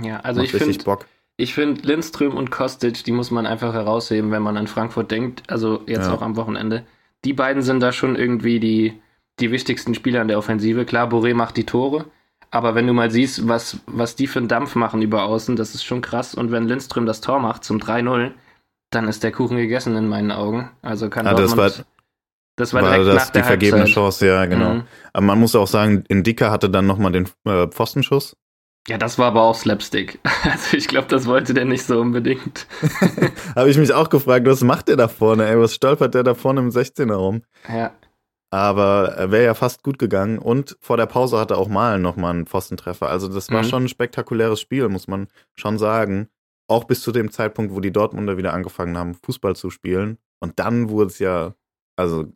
[SPEAKER 2] Ja, also Macht ich finde, ich finde Lindström und Kostic, die muss man einfach herausheben, wenn man an Frankfurt denkt. Also jetzt ja. auch am Wochenende. Die beiden sind da schon irgendwie die, die wichtigsten Spieler in der Offensive. Klar, Boré macht die Tore. Aber wenn du mal siehst, was, was die für einen Dampf machen über außen, das ist schon krass. Und wenn Lindström das Tor macht zum 3-0, dann ist der Kuchen gegessen in meinen Augen. Also kann
[SPEAKER 1] ah, das war, das war direkt das nach der die vergebene Halbzeit. Chance, ja, genau. Mhm. Aber man muss auch sagen, Indika hatte dann nochmal den äh, Pfostenschuss.
[SPEAKER 2] Ja, das war aber auch Slapstick. Also ich glaube, das wollte der nicht so unbedingt.
[SPEAKER 1] Habe ich mich auch gefragt, was macht der da vorne? Ey, was stolpert der da vorne im 16er rum?
[SPEAKER 2] Ja.
[SPEAKER 1] Aber er wäre ja fast gut gegangen und vor der Pause hatte auch Malen nochmal einen Pfostentreffer. Also das war mhm. schon ein spektakuläres Spiel, muss man schon sagen. Auch bis zu dem Zeitpunkt, wo die Dortmunder wieder angefangen haben, Fußball zu spielen. Und dann wurde es ja, also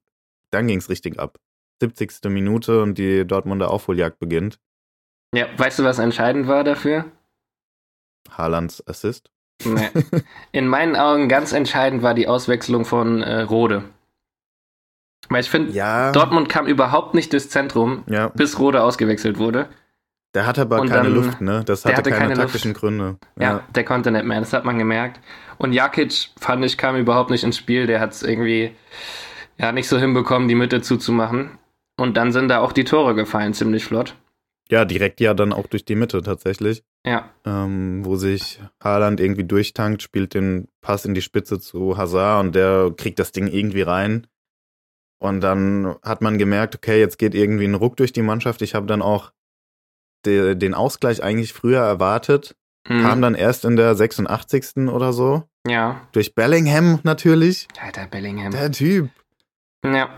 [SPEAKER 1] dann ging es richtig ab. 70. Minute und die Dortmunder Aufholjagd beginnt.
[SPEAKER 2] Ja, weißt du, was entscheidend war dafür?
[SPEAKER 1] Haalands Assist?
[SPEAKER 2] Nee. In meinen Augen ganz entscheidend war die Auswechslung von äh, Rode. Weil ich finde, ja. Dortmund kam überhaupt nicht durchs Zentrum, ja. bis Rode ausgewechselt wurde.
[SPEAKER 1] Der hatte aber Und keine dann, Luft, ne? Das hatte, hatte keine, keine, taktischen Luft. Gründe.
[SPEAKER 2] Ja. ja. der konnte nicht mehr, das hat man gemerkt. Und Jakic, fand ich, kam überhaupt nicht ins Spiel. Der hat es irgendwie ja, nicht so hinbekommen, die Mitte zuzumachen. Und dann sind da auch die Tore gefallen, ziemlich flott.
[SPEAKER 1] Ja, direkt ja dann auch durch die Mitte tatsächlich.
[SPEAKER 2] Ja.
[SPEAKER 1] Ähm, wo sich Haaland irgendwie durchtankt, spielt den Pass in die Spitze zu Hazard und der kriegt das Ding irgendwie rein. Und dann hat man gemerkt, okay, jetzt geht irgendwie ein Ruck durch die Mannschaft. Ich habe dann auch de, den Ausgleich eigentlich früher erwartet. Mhm. Kam dann erst in der 86. oder so.
[SPEAKER 2] Ja.
[SPEAKER 1] Durch Bellingham natürlich.
[SPEAKER 2] Alter, Bellingham.
[SPEAKER 1] Der Typ.
[SPEAKER 2] Ja.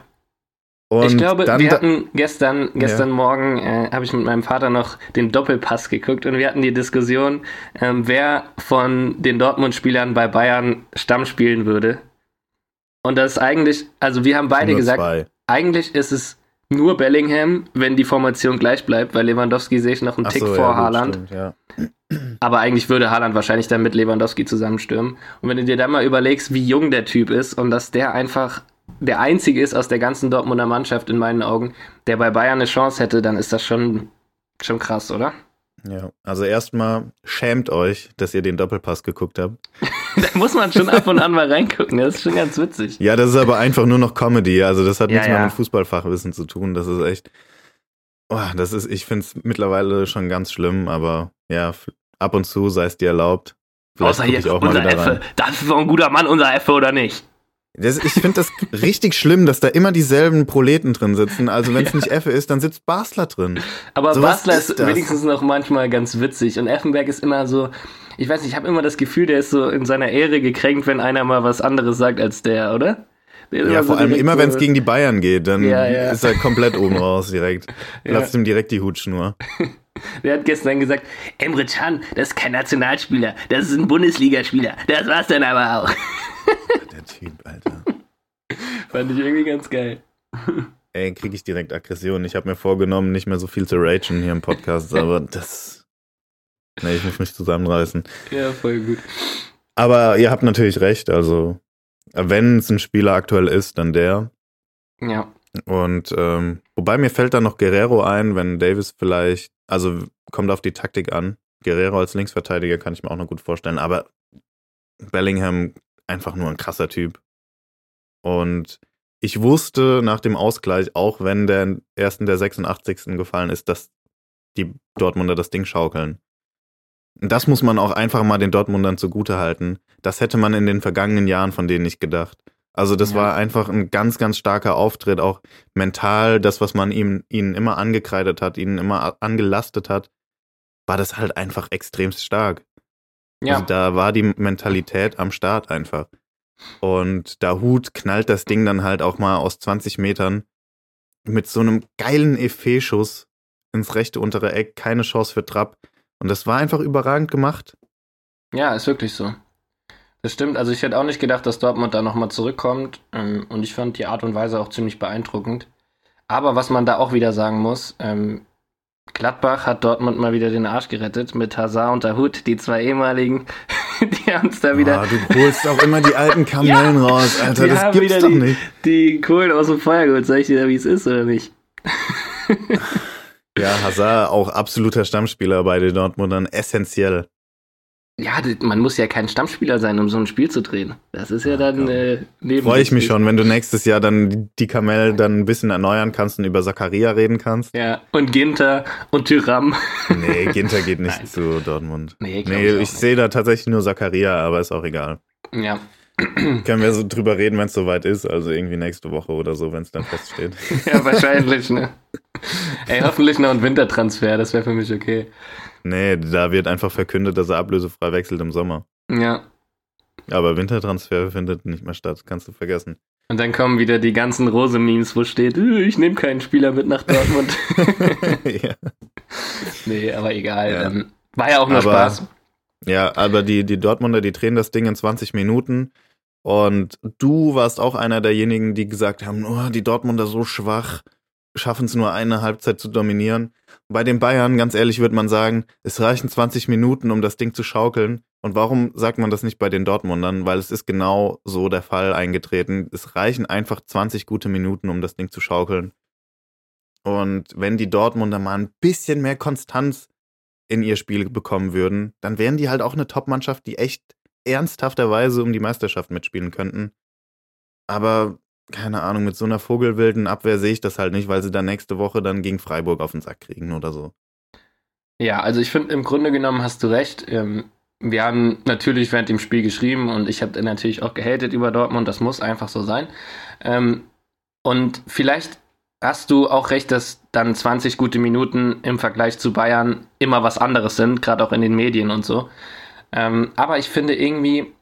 [SPEAKER 2] Und ich glaube, wir hatten gestern, gestern ja. Morgen, äh, habe ich mit meinem Vater noch den Doppelpass geguckt und wir hatten die Diskussion, ähm, wer von den Dortmund-Spielern bei Bayern Stamm spielen würde. Und das ist eigentlich, also wir haben beide gesagt, zwei. eigentlich ist es nur Bellingham, wenn die Formation gleich bleibt, weil Lewandowski sehe ich noch einen Tick so, vor ja, Haaland. Stimmt, ja. Aber eigentlich würde Haaland wahrscheinlich dann mit Lewandowski zusammenstürmen. Und wenn du dir dann mal überlegst, wie jung der Typ ist und dass der einfach der einzige ist aus der ganzen Dortmunder Mannschaft in meinen Augen, der bei Bayern eine Chance hätte, dann ist das schon, schon krass, oder?
[SPEAKER 1] Ja, also erstmal schämt euch, dass ihr den Doppelpass geguckt habt.
[SPEAKER 2] da muss man schon ab und an mal reingucken, das ist schon ganz witzig.
[SPEAKER 1] Ja, das ist aber einfach nur noch Comedy, also das hat
[SPEAKER 2] Ja,
[SPEAKER 1] nichts mehr
[SPEAKER 2] ja.
[SPEAKER 1] mit Fußballfachwissen zu tun, das ist echt, oh, das ist, ich finde es mittlerweile schon ganz schlimm, aber ja, ab und zu sei es dir erlaubt. Vielleicht
[SPEAKER 2] Außer hier,
[SPEAKER 1] auch mal
[SPEAKER 2] unser
[SPEAKER 1] wieder rein.
[SPEAKER 2] Effe. Das ist doch ein guter Mann, unser Effe, oder nicht?
[SPEAKER 1] Das, ich finde das richtig schlimm, dass da immer dieselben Proleten drin sitzen. Also wenn es nicht Effe ist, dann sitzt Basler drin.
[SPEAKER 2] Aber
[SPEAKER 1] So
[SPEAKER 2] Basler
[SPEAKER 1] ist
[SPEAKER 2] ist, wenigstens noch manchmal ganz witzig. Und Effenberg ist immer so, ich weiß nicht, ich habe immer das Gefühl, der ist so in seiner Ehre gekränkt, wenn einer mal was anderes sagt als der, oder? Der
[SPEAKER 1] Ja,
[SPEAKER 2] so
[SPEAKER 1] vor allem
[SPEAKER 2] direkt
[SPEAKER 1] immer,
[SPEAKER 2] so-
[SPEAKER 1] wenn es gegen die Bayern geht, dann
[SPEAKER 2] Ja, ja.
[SPEAKER 1] ist er komplett oben raus direkt. Platzt ihm direkt die Hutschnur.
[SPEAKER 2] Der hat gestern gesagt, Emre Can, das ist kein Nationalspieler, das ist ein Bundesligaspieler. Das war's dann aber auch.
[SPEAKER 1] Der Typ, Alter.
[SPEAKER 2] Fand ich irgendwie ganz geil.
[SPEAKER 1] Ey, kriege ich direkt Aggression. Ich habe mir vorgenommen, nicht mehr so viel zu ragen hier im Podcast, aber das. Nee, ich muss mich zusammenreißen.
[SPEAKER 2] Ja, voll gut.
[SPEAKER 1] Aber ihr habt natürlich recht, also wenn es ein Spieler aktuell ist, dann der.
[SPEAKER 2] Ja.
[SPEAKER 1] Und ähm, wobei mir fällt da noch Guerrero ein, wenn Davis vielleicht, also kommt auf die Taktik an. Guerrero als Linksverteidiger kann ich mir auch noch gut vorstellen, aber Bellingham einfach nur ein krasser Typ. Und ich wusste nach dem Ausgleich, auch wenn der erst in der 86. gefallen ist, dass die Dortmunder das Ding schaukeln. Das muss man auch einfach mal den Dortmundern zugute halten. Das hätte man in den vergangenen Jahren von denen nicht gedacht. Also das
[SPEAKER 2] Ja.
[SPEAKER 1] war einfach ein ganz, ganz starker Auftritt, auch mental, das, was man ihm, ihnen immer angekreidet hat, ihnen immer angelastet hat, war das halt einfach extremst stark.
[SPEAKER 2] Ja.
[SPEAKER 1] Also da war die Mentalität am Start einfach. Und da Hut knallt das Ding dann halt auch mal aus 20 Metern mit so einem geilen Effet-Schuss ins rechte untere Eck, keine Chance für Trapp. Und das war einfach überragend gemacht.
[SPEAKER 2] Ja, ist wirklich so. Das stimmt. Also ich hätte auch nicht gedacht, dass Dortmund da nochmal zurückkommt. Ähm, Und ich fand die Art und Weise auch ziemlich beeindruckend. Aber was man da auch wieder sagen muss, ähm, Gladbach hat Dortmund mal wieder den Arsch gerettet mit Hazard und Dahut, die zwei ehemaligen. die haben es da wieder,
[SPEAKER 1] Ah, du holst auch immer die alten Kamellen raus, Alter. Das gibt's doch
[SPEAKER 2] die,
[SPEAKER 1] nicht.
[SPEAKER 2] die Kohlen aus dem Feuer geholt. Sag ich dir da, wie es ist oder nicht?
[SPEAKER 1] Ja, Hazard auch absoluter Stammspieler bei den Dortmundern, essentiell.
[SPEAKER 2] Ja, man muss ja kein Stammspieler sein, um so ein Spiel zu drehen. Das ist ja dann
[SPEAKER 1] komm.
[SPEAKER 2] äh, neben.
[SPEAKER 1] Freue ich mich schon, wenn du nächstes Jahr dann die Kamelle dann ein bisschen erneuern kannst und über Zakaria reden kannst.
[SPEAKER 2] Ja, und Ginter und Tyram.
[SPEAKER 1] Nee, Ginter geht nicht
[SPEAKER 2] Nein.
[SPEAKER 1] zu Dortmund.
[SPEAKER 2] Nee, glaub
[SPEAKER 1] Nee,
[SPEAKER 2] ich
[SPEAKER 1] ich sehe da tatsächlich nur Zakaria, aber ist auch egal.
[SPEAKER 2] Ja.
[SPEAKER 1] Können wir so drüber reden, wenn es soweit ist, also irgendwie nächste Woche oder so, wenn es dann feststeht.
[SPEAKER 2] Ja, wahrscheinlich, ne? Ey, hoffentlich noch ein Wintertransfer, das wäre für mich okay.
[SPEAKER 1] Nee, da wird einfach verkündet, dass er ablösefrei wechselt im Sommer.
[SPEAKER 2] Ja.
[SPEAKER 1] Aber Wintertransfer findet nicht mehr statt, kannst du vergessen.
[SPEAKER 2] Und dann kommen wieder die ganzen Rose-Memes, wo steht, "Äh, ich nehme keinen Spieler mit nach Dortmund.
[SPEAKER 1] ja.
[SPEAKER 2] nee, aber egal.
[SPEAKER 1] Ja.
[SPEAKER 2] Ähm, war ja auch nur
[SPEAKER 1] Aber-
[SPEAKER 2] Spaß.
[SPEAKER 1] ja, aber die, die Dortmunder, die drehen das Ding in 20 Minuten. Und du warst auch einer derjenigen, die gesagt haben, oh, die Dortmunder so schwach, schaffen es nur eine Halbzeit zu dominieren. Bei den Bayern, ganz ehrlich, würde man sagen, es reichen 20 Minuten, um das Ding zu schaukeln. Und warum sagt man das nicht bei den Dortmundern? Weil es ist genau so der Fall eingetreten. Es reichen einfach 20 gute Minuten, um das Ding zu schaukeln. Und wenn die Dortmunder mal ein bisschen mehr Konstanz in ihr Spiel bekommen würden, dann wären die halt auch eine Top-Mannschaft, die echt ernsthafterweise um die Meisterschaft mitspielen könnten. Aber keine Ahnung, mit so einer vogelwilden Abwehr sehe ich das halt nicht, weil sie dann nächste Woche dann gegen Freiburg auf den Sack kriegen oder so.
[SPEAKER 2] Ja, also ich finde, im Grunde genommen hast du recht. Ähm, wir haben natürlich während dem Spiel geschrieben und ich habe natürlich auch gehatet über Dortmund. Das muss einfach so sein. Ähm, und vielleicht hast du auch recht, dass dann 20 gute Minuten im Vergleich zu Bayern immer was anderes sind, gerade auch in den Medien und so. Ähm, aber ich finde irgendwie,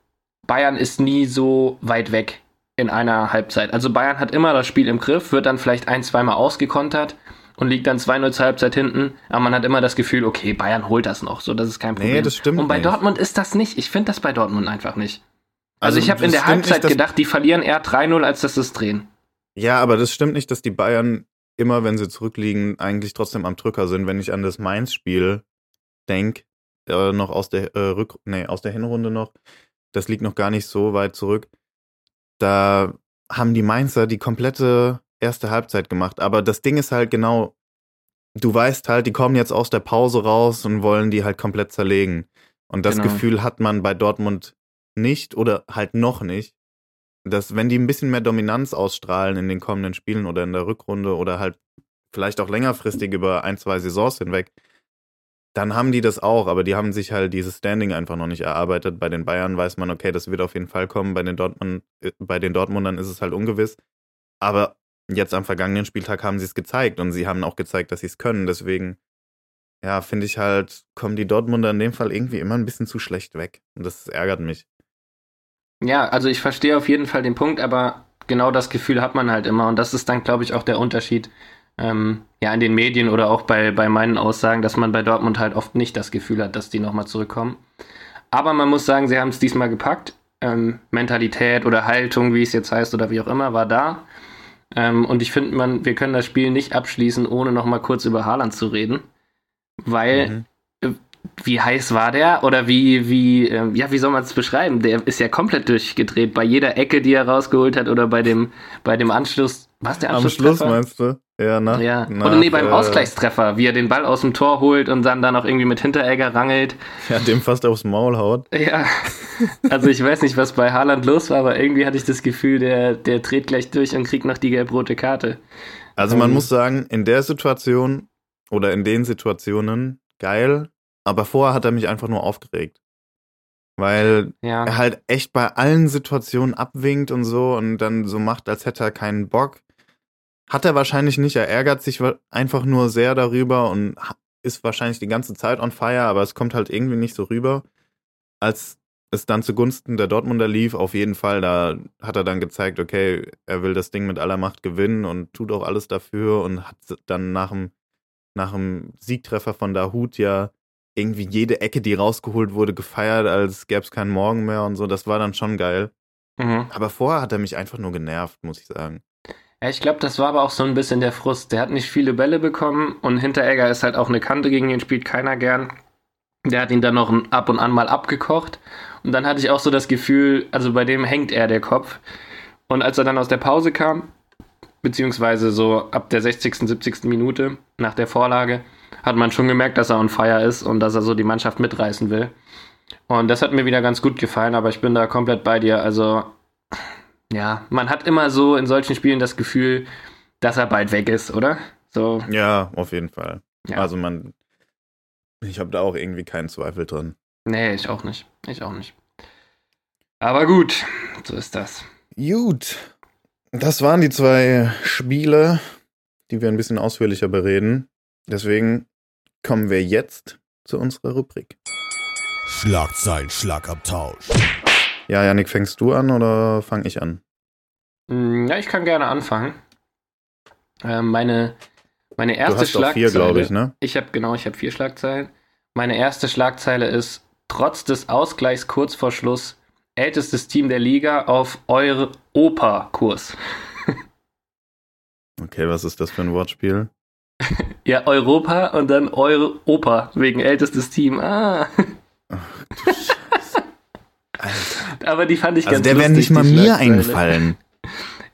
[SPEAKER 2] Bayern ist nie so weit weg in einer Halbzeit. Also Bayern hat immer das Spiel im Griff, wird dann vielleicht ein, zweimal ausgekontert und liegt dann 2-0 zur Halbzeit hinten, aber man hat immer das Gefühl, okay, Bayern holt das noch, so das ist kein Problem.
[SPEAKER 1] Nee, das stimmt
[SPEAKER 2] und bei
[SPEAKER 1] nicht.
[SPEAKER 2] Dortmund ist das nicht. Ich finde das bei Dortmund einfach nicht. Also,
[SPEAKER 1] Also,
[SPEAKER 2] ich habe in der Halbzeit
[SPEAKER 1] nicht,
[SPEAKER 2] gedacht, die verlieren eher 3-0, als dass sie es drehen.
[SPEAKER 1] Ja, aber das stimmt nicht, dass die Bayern immer, wenn sie zurückliegen, eigentlich trotzdem am Drücker sind. Wenn ich an das Mainz-Spiel denke, äh, noch aus der äh, Rück nee, aus der Hinrunde noch. Das liegt noch gar nicht so weit zurück. Da haben die Mainzer die komplette erste Halbzeit gemacht. Aber das Ding ist halt genau, du weißt halt, die kommen jetzt aus der Pause raus und wollen die halt komplett zerlegen. Und das
[SPEAKER 2] Genau.
[SPEAKER 1] Gefühl hat man bei Dortmund nicht oder halt noch nicht, dass wenn die ein bisschen mehr Dominanz ausstrahlen in den kommenden Spielen oder in der Rückrunde oder halt vielleicht auch längerfristig über ein, zwei Saisons hinweg, dann haben die das auch, aber die haben sich halt dieses Standing einfach noch nicht erarbeitet. Bei den Bayern weiß man, okay, das wird auf jeden Fall kommen. Bei den, Dortmund, äh, bei den Dortmundern ist es halt ungewiss. Aber jetzt am vergangenen Spieltag haben sie es gezeigt und sie haben auch gezeigt, dass sie es können. Deswegen, ja, finde ich halt, kommen die Dortmunder in dem Fall irgendwie immer ein bisschen zu schlecht weg. Und das ärgert mich.
[SPEAKER 2] Ja, also ich verstehe auf jeden Fall den Punkt, aber genau das Gefühl hat man halt immer und das ist dann, glaube ich, auch der Unterschied ähm, ja in den Medien oder auch bei, bei meinen Aussagen, dass man bei Dortmund halt oft nicht das Gefühl hat, dass die nochmal zurückkommen. Aber man muss sagen, sie haben es diesmal gepackt. Ähm, Mentalität oder Haltung, wie es jetzt heißt oder wie auch immer, war da. Ähm, und ich finde, man, wir können das Spiel nicht abschließen, ohne nochmal kurz über Haaland zu reden. Weil
[SPEAKER 1] Mhm.
[SPEAKER 2] wie heiß war der? Oder wie, wie, ähm, ja, wie soll man es beschreiben? Der ist ja komplett durchgedreht. Bei jeder Ecke, die er rausgeholt hat, oder bei dem, bei dem Anschluss. Was der
[SPEAKER 1] Am
[SPEAKER 2] Anschlusstreffer?
[SPEAKER 1] Schluss meinst du? Ja, nach,
[SPEAKER 2] ja.
[SPEAKER 1] nach,
[SPEAKER 2] oder nee, beim
[SPEAKER 1] äh,
[SPEAKER 2] Ausgleichstreffer, wie er den Ball aus dem Tor holt und dann da noch irgendwie mit Hinteregger rangelt.
[SPEAKER 1] Ja, dem fast aufs Maul haut.
[SPEAKER 2] Ja. Also ich weiß nicht, was bei Haaland los war, aber irgendwie hatte ich das Gefühl, der, der dreht gleich durch und kriegt noch die gelb-rote Karte.
[SPEAKER 1] Also man
[SPEAKER 2] Ähm.
[SPEAKER 1] muss sagen, in der Situation oder in den Situationen geil, aber vorher hat er mich einfach nur aufgeregt. Weil
[SPEAKER 2] Ja.
[SPEAKER 1] er halt echt bei allen Situationen abwinkt und so und dann so macht, als hätte er keinen Bock. Hat er wahrscheinlich nicht, er ärgert sich einfach nur sehr darüber und ist wahrscheinlich die ganze Zeit on fire, aber es kommt halt irgendwie nicht so rüber. Als es dann zugunsten der Dortmunder lief, auf jeden Fall, da hat er dann gezeigt, okay, er will das Ding mit aller Macht gewinnen und tut auch alles dafür und hat dann nach dem, nach dem Siegtreffer von Dahut ja irgendwie jede Ecke, die rausgeholt wurde, gefeiert, als gäbe es keinen Morgen mehr und so. Das war dann schon geil.
[SPEAKER 2] Mhm.
[SPEAKER 1] Aber vorher hat er mich einfach nur genervt, muss ich sagen.
[SPEAKER 2] Ich glaube, das war aber auch so ein bisschen der Frust. Der hat nicht viele Bälle bekommen und Hinteregger ist halt auch eine Kante, gegen den spielt keiner gern. Der hat ihn dann noch ab und an mal abgekocht. Und dann hatte ich auch so das Gefühl, also bei dem hängt er der Kopf. Und als er dann aus der Pause kam, beziehungsweise so ab der 60., 70. Minute nach der Vorlage, hat man schon gemerkt, dass er on fire ist und dass er so die Mannschaft mitreißen will. Und das hat mir wieder ganz gut gefallen, aber ich bin da komplett bei dir. Also ja, man hat immer so in solchen Spielen das Gefühl, dass er bald weg ist, oder? So,
[SPEAKER 1] Ja, auf jeden Fall.
[SPEAKER 2] Ja.
[SPEAKER 1] Also man, ich habe da auch irgendwie keinen Zweifel drin.
[SPEAKER 2] nee, ich auch nicht. Ich auch nicht. Aber gut, so ist das.
[SPEAKER 1] Gut. Das waren die zwei Spiele, die wir ein bisschen ausführlicher bereden. Deswegen kommen wir jetzt zu unserer Rubrik.
[SPEAKER 3] Schlagzeilen, Schlagabtausch.
[SPEAKER 1] Ja, Janik, fängst du an oder fange ich an?
[SPEAKER 2] Mm, Ja, ich kann gerne anfangen. Ähm, meine, meine
[SPEAKER 1] Du
[SPEAKER 2] erste
[SPEAKER 1] hast auch
[SPEAKER 2] Schlagzeile.
[SPEAKER 1] vier, glaube ich, ne?
[SPEAKER 2] Ich habe genau, ich habe vier Schlagzeilen. Meine erste Schlagzeile ist: Trotz des Ausgleichs kurz vor Schluss ältestes Team der Liga auf eure Opa-Kurs.
[SPEAKER 1] Okay, was ist das für ein Wortspiel?
[SPEAKER 2] Ja, Europa und dann eure Opa wegen ältestes Team. Ah.
[SPEAKER 1] Alter.
[SPEAKER 2] Aber die fand ich
[SPEAKER 1] Also
[SPEAKER 2] ganz
[SPEAKER 1] der wäre
[SPEAKER 2] lustig,
[SPEAKER 1] nicht mal mir
[SPEAKER 2] Schlagzeile.
[SPEAKER 1] eingefallen.